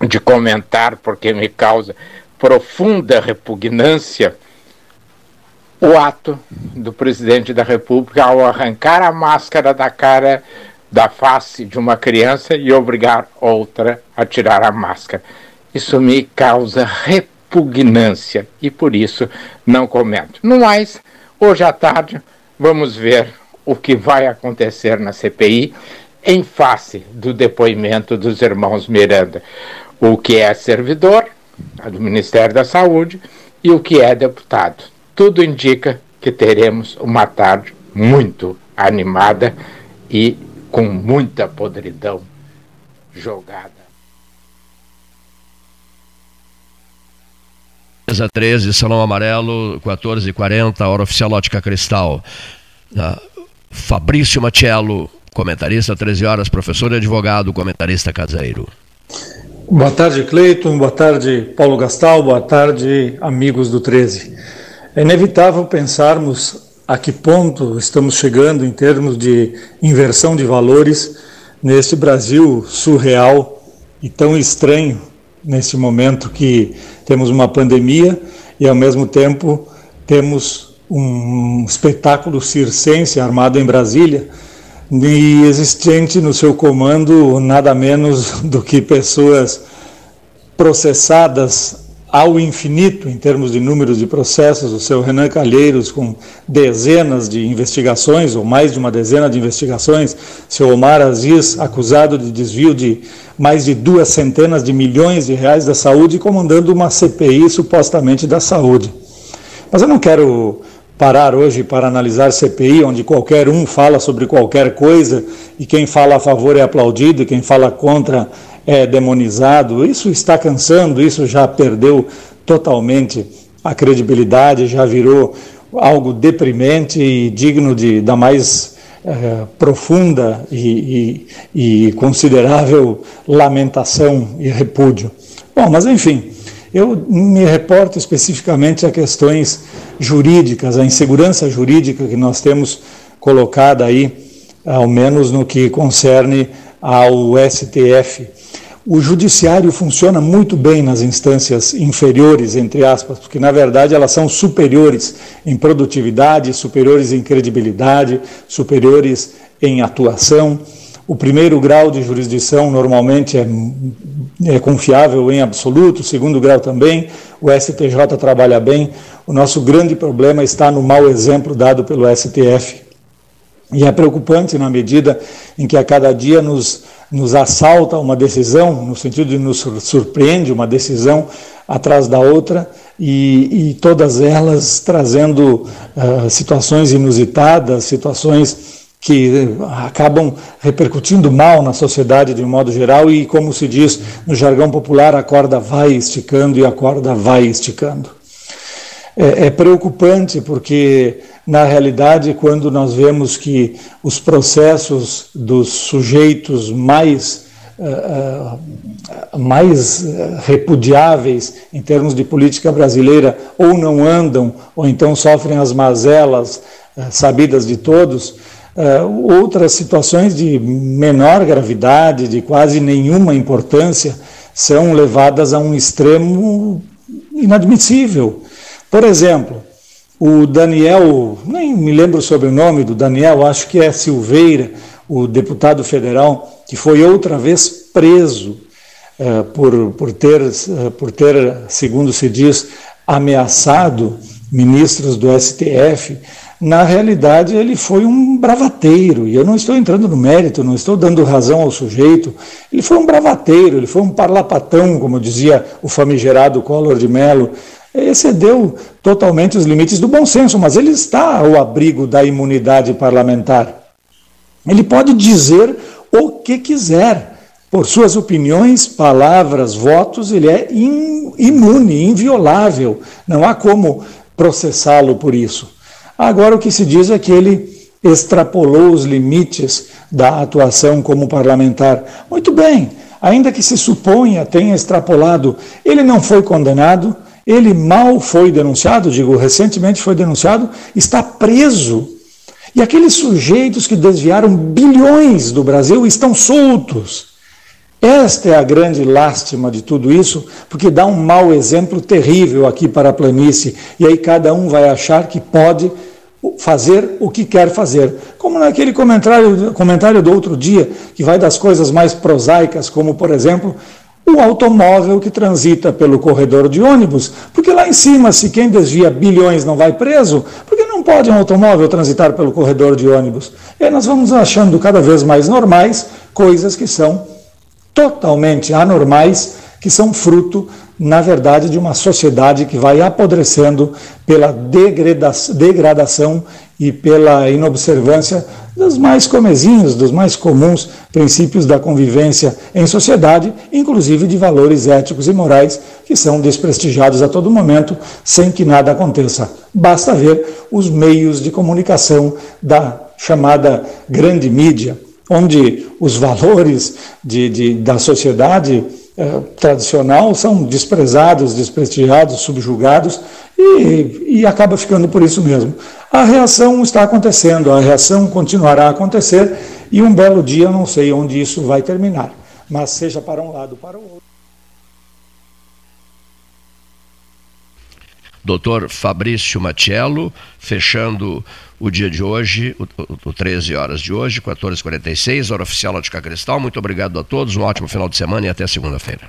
de comentar, porque me causa profunda repugnância, o ato do presidente da República ao arrancar a máscara da cara da face de uma criança e obrigar outra a tirar a máscara. Isso me causa repugnância e por isso não comento. No mais, Hoje à tarde, vamos ver o que vai acontecer na CPI em face do depoimento dos irmãos Miranda. O que é servidor do Ministério da Saúde e o que é deputado. Tudo indica que teremos uma tarde muito animada e com muita podridão jogada Mesa 13, Salão Amarelo, 14h40, hora oficial Ótica Cristal. Uh, Fabrício Machello, comentarista 13 horas, professor e advogado, comentarista caseiro. Boa tarde, Cleiton. Boa tarde, Paulo Gastal. Boa tarde, amigos do 13. É inevitável pensarmos a que ponto estamos chegando em termos de inversão de valores neste Brasil surreal e tão estranho nesse momento que temos uma pandemia e, ao mesmo tempo, temos um espetáculo circense armado em Brasília e existente no seu comando nada menos do que pessoas processadas ao infinito em termos de números de processos, o seu Renan Calheiros com dezenas de investigações, ou mais de uma dezena de investigações, seu Omar Aziz acusado de desvio de mais de duas centenas de milhões de reais da saúde, comandando uma CPI supostamente da saúde. Mas eu não quero parar hoje para analisar CPI, onde qualquer um fala sobre qualquer coisa e quem fala a favor é aplaudido e quem fala contra é demonizado. Isso está cansando, isso já perdeu totalmente a credibilidade, já virou algo deprimente e digno de, da mais é, profunda e, e, e considerável lamentação e repúdio. Bom, mas enfim, eu me reporto especificamente a questões jurídicas, a insegurança jurídica que nós temos colocada aí, ao menos no que concerne ao STF o judiciário funciona muito bem nas instâncias inferiores, entre aspas, porque na verdade elas são superiores em produtividade, superiores em credibilidade, superiores em atuação. O primeiro grau de jurisdição normalmente é, é confiável em absoluto, o segundo grau também, o STJ trabalha bem. O nosso grande problema está no mau exemplo dado pelo STF E é preocupante na medida em que a cada dia nos, nos assalta uma decisão, no sentido de nos surpreende uma decisão atrás da outra, e, e todas elas trazendo uh, situações inusitadas, situações que acabam repercutindo mal na sociedade de um modo geral e, como se diz no jargão popular, a corda vai esticando e a corda vai esticando. É, é preocupante porque, na realidade, quando nós vemos que os processos dos sujeitos mais Uh, mais repudiáveis em termos de política brasileira ou não andam ou então sofrem as mazelas sabidas de todos, outras situações de menor gravidade, de quase nenhuma importância, são levadas a um extremo inadmissível. Por exemplo, o Daniel, nem me lembro o sobrenome do Daniel, acho que é Silveira, o deputado federal, que foi outra vez preso uh, por, por, ter, uh, por ter, segundo se diz, ameaçado ministros do STF na realidade ele foi um bravateiro, e eu não estou entrando no mérito, não estou dando razão ao sujeito, ele foi um bravateiro, ele foi um parlapatão, como dizia o famigerado Collor de Mello, excedeu totalmente os limites do bom senso, mas ele está ao abrigo da imunidade parlamentar. Ele pode dizer o que quiser, por suas opiniões, palavras, votos, ele é imune, inviolável, não há como processá-lo por isso. Agora, o que se diz é que ele extrapolou os limites da atuação como parlamentar. Muito bem, ainda que se suponha tenha extrapolado, ele não foi condenado, ele mal foi denunciado, digo, recentemente foi denunciado, está preso. E aqueles sujeitos que desviaram bilhões do Brasil estão soltos. Esta é a grande lástima de tudo isso, porque dá um mau exemplo terrível aqui para a planície, e aí cada um vai achar que pode fazer o que quer fazer. Como naquele comentário, comentário do outro dia, que vai das coisas mais prosaicas, como, por exemplo, o automóvel que transita pelo corredor de ônibus, porque lá em cima, se quem desvia bilhões não vai preso, porque não pode um automóvel transitar pelo corredor de ônibus? E aí nós vamos achando cada vez mais normais coisas que são totalmente anormais, que são fruto na verdade, de uma sociedade que vai apodrecendo pela degradação e pela inobservância dos mais comezinhos, dos mais comuns princípios da convivência em sociedade, inclusive de valores éticos e morais que são desprestigiados a todo momento sem que nada aconteça. Basta ver os meios de comunicação da chamada grande mídia, onde os valores de, de da sociedade é, tradicional são desprezados, desprestigiados, subjugados e, e acaba ficando por isso mesmo. A reação está acontecendo, a reação continuará a acontecer e um belo dia não sei onde isso vai terminar, mas seja para um lado ou para o outro. Doutor Fabrício Machello, fechando o dia de hoje, o, o, o 13 horas de hoje, 14h46, hora oficial Ótica Cristal. Muito obrigado a todos, um ótimo final de semana e até segunda-feira.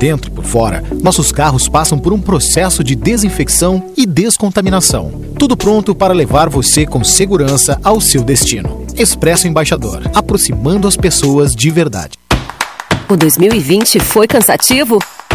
Dentro e por fora, nossos carros passam por um processo de desinfecção e descontaminação. Tudo pronto para levar você com segurança ao seu destino. Expresso Embaixador, aproximando as pessoas de verdade. O 2020 foi cansativo?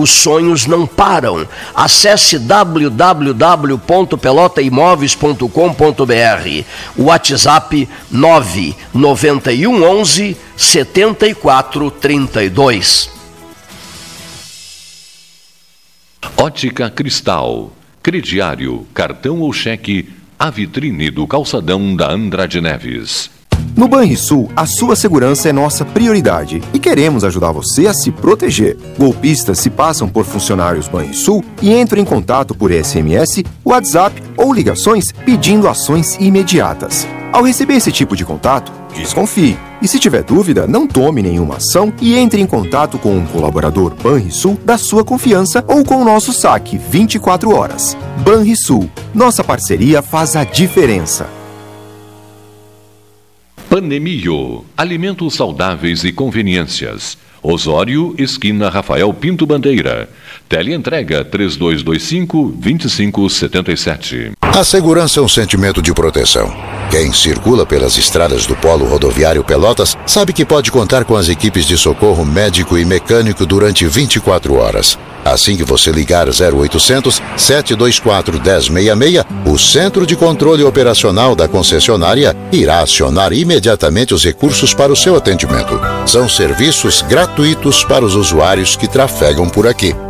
os sonhos não param. Acesse www.pelotaimoveis.com.br. WhatsApp 991 11 7432. Ótica Cristal. Crediário, cartão ou cheque, a vitrine do calçadão da Andrade Neves. No Banrisul, a sua segurança é nossa prioridade e queremos ajudar você a se proteger. Golpistas se passam por funcionários Banrisul e entram em contato por SMS, WhatsApp ou ligações pedindo ações imediatas. Ao receber esse tipo de contato, desconfie. E se tiver dúvida, não tome nenhuma ação e entre em contato com um colaborador Banrisul da sua confiança ou com o nosso saque 24 horas. Banrisul, nossa parceria faz a diferença. Panemio, alimentos saudáveis e conveniências. Osório, esquina Rafael Pinto Bandeira. Teleentrega 3225-2577. A segurança é um sentimento de proteção. Quem circula pelas estradas do Polo Rodoviário Pelotas sabe que pode contar com as equipes de socorro médico e mecânico durante 24 horas. Assim que você ligar 0800 724 1066, o Centro de Controle Operacional da concessionária irá acionar imediatamente os recursos para o seu atendimento. São serviços gratuitos para os usuários que trafegam por aqui.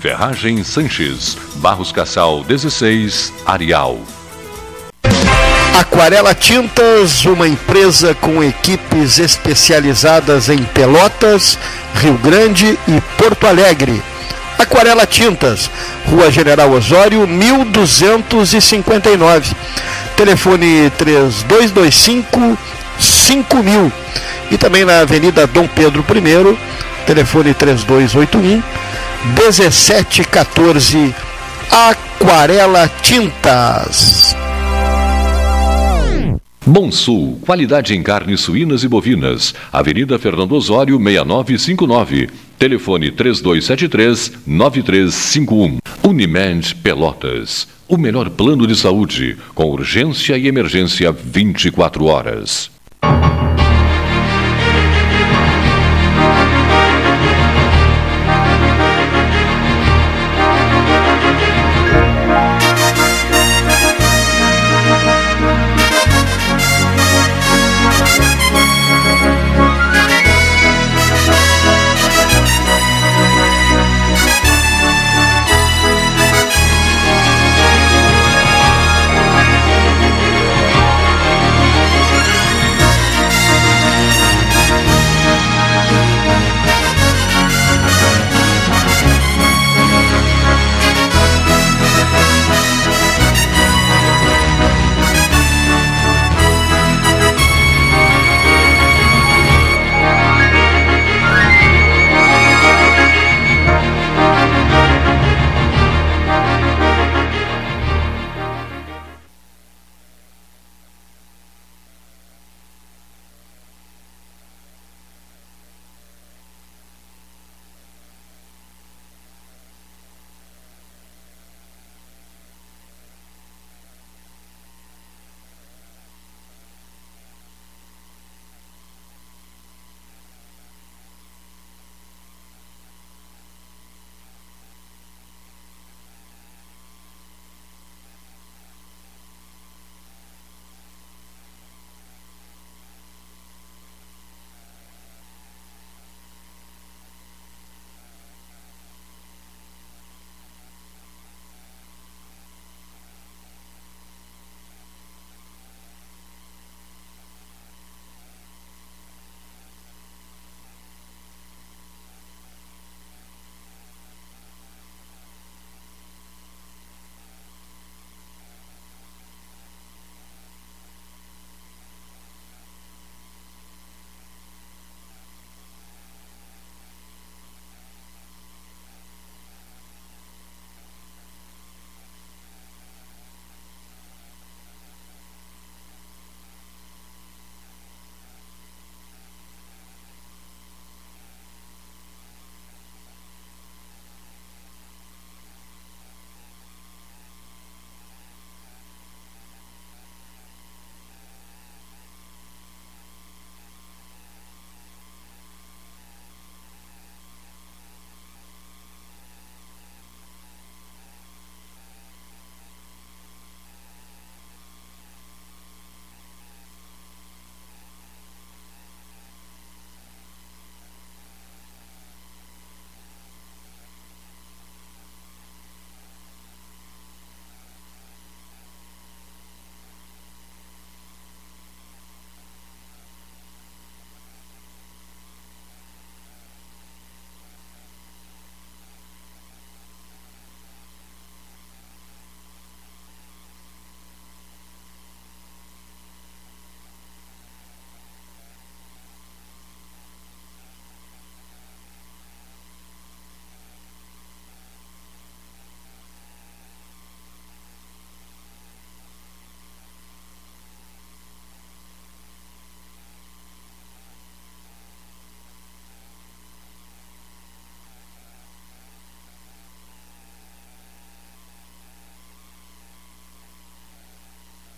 Ferragem Sanches, Barros Cassal 16, Arial. Aquarela Tintas, uma empresa com equipes especializadas em Pelotas, Rio Grande e Porto Alegre Aquarela Tintas, Rua General Osório, 1259. Telefone 3225 5000. E também na Avenida Dom Pedro I, telefone 3281 1714. Aquarela Tintas. Bom Sul, qualidade em carnes suínas e bovinas. Avenida Fernando Osório, 6959. Telefone 3273-9351. Unimed Pelotas. O melhor plano de saúde, com urgência e emergência 24 horas.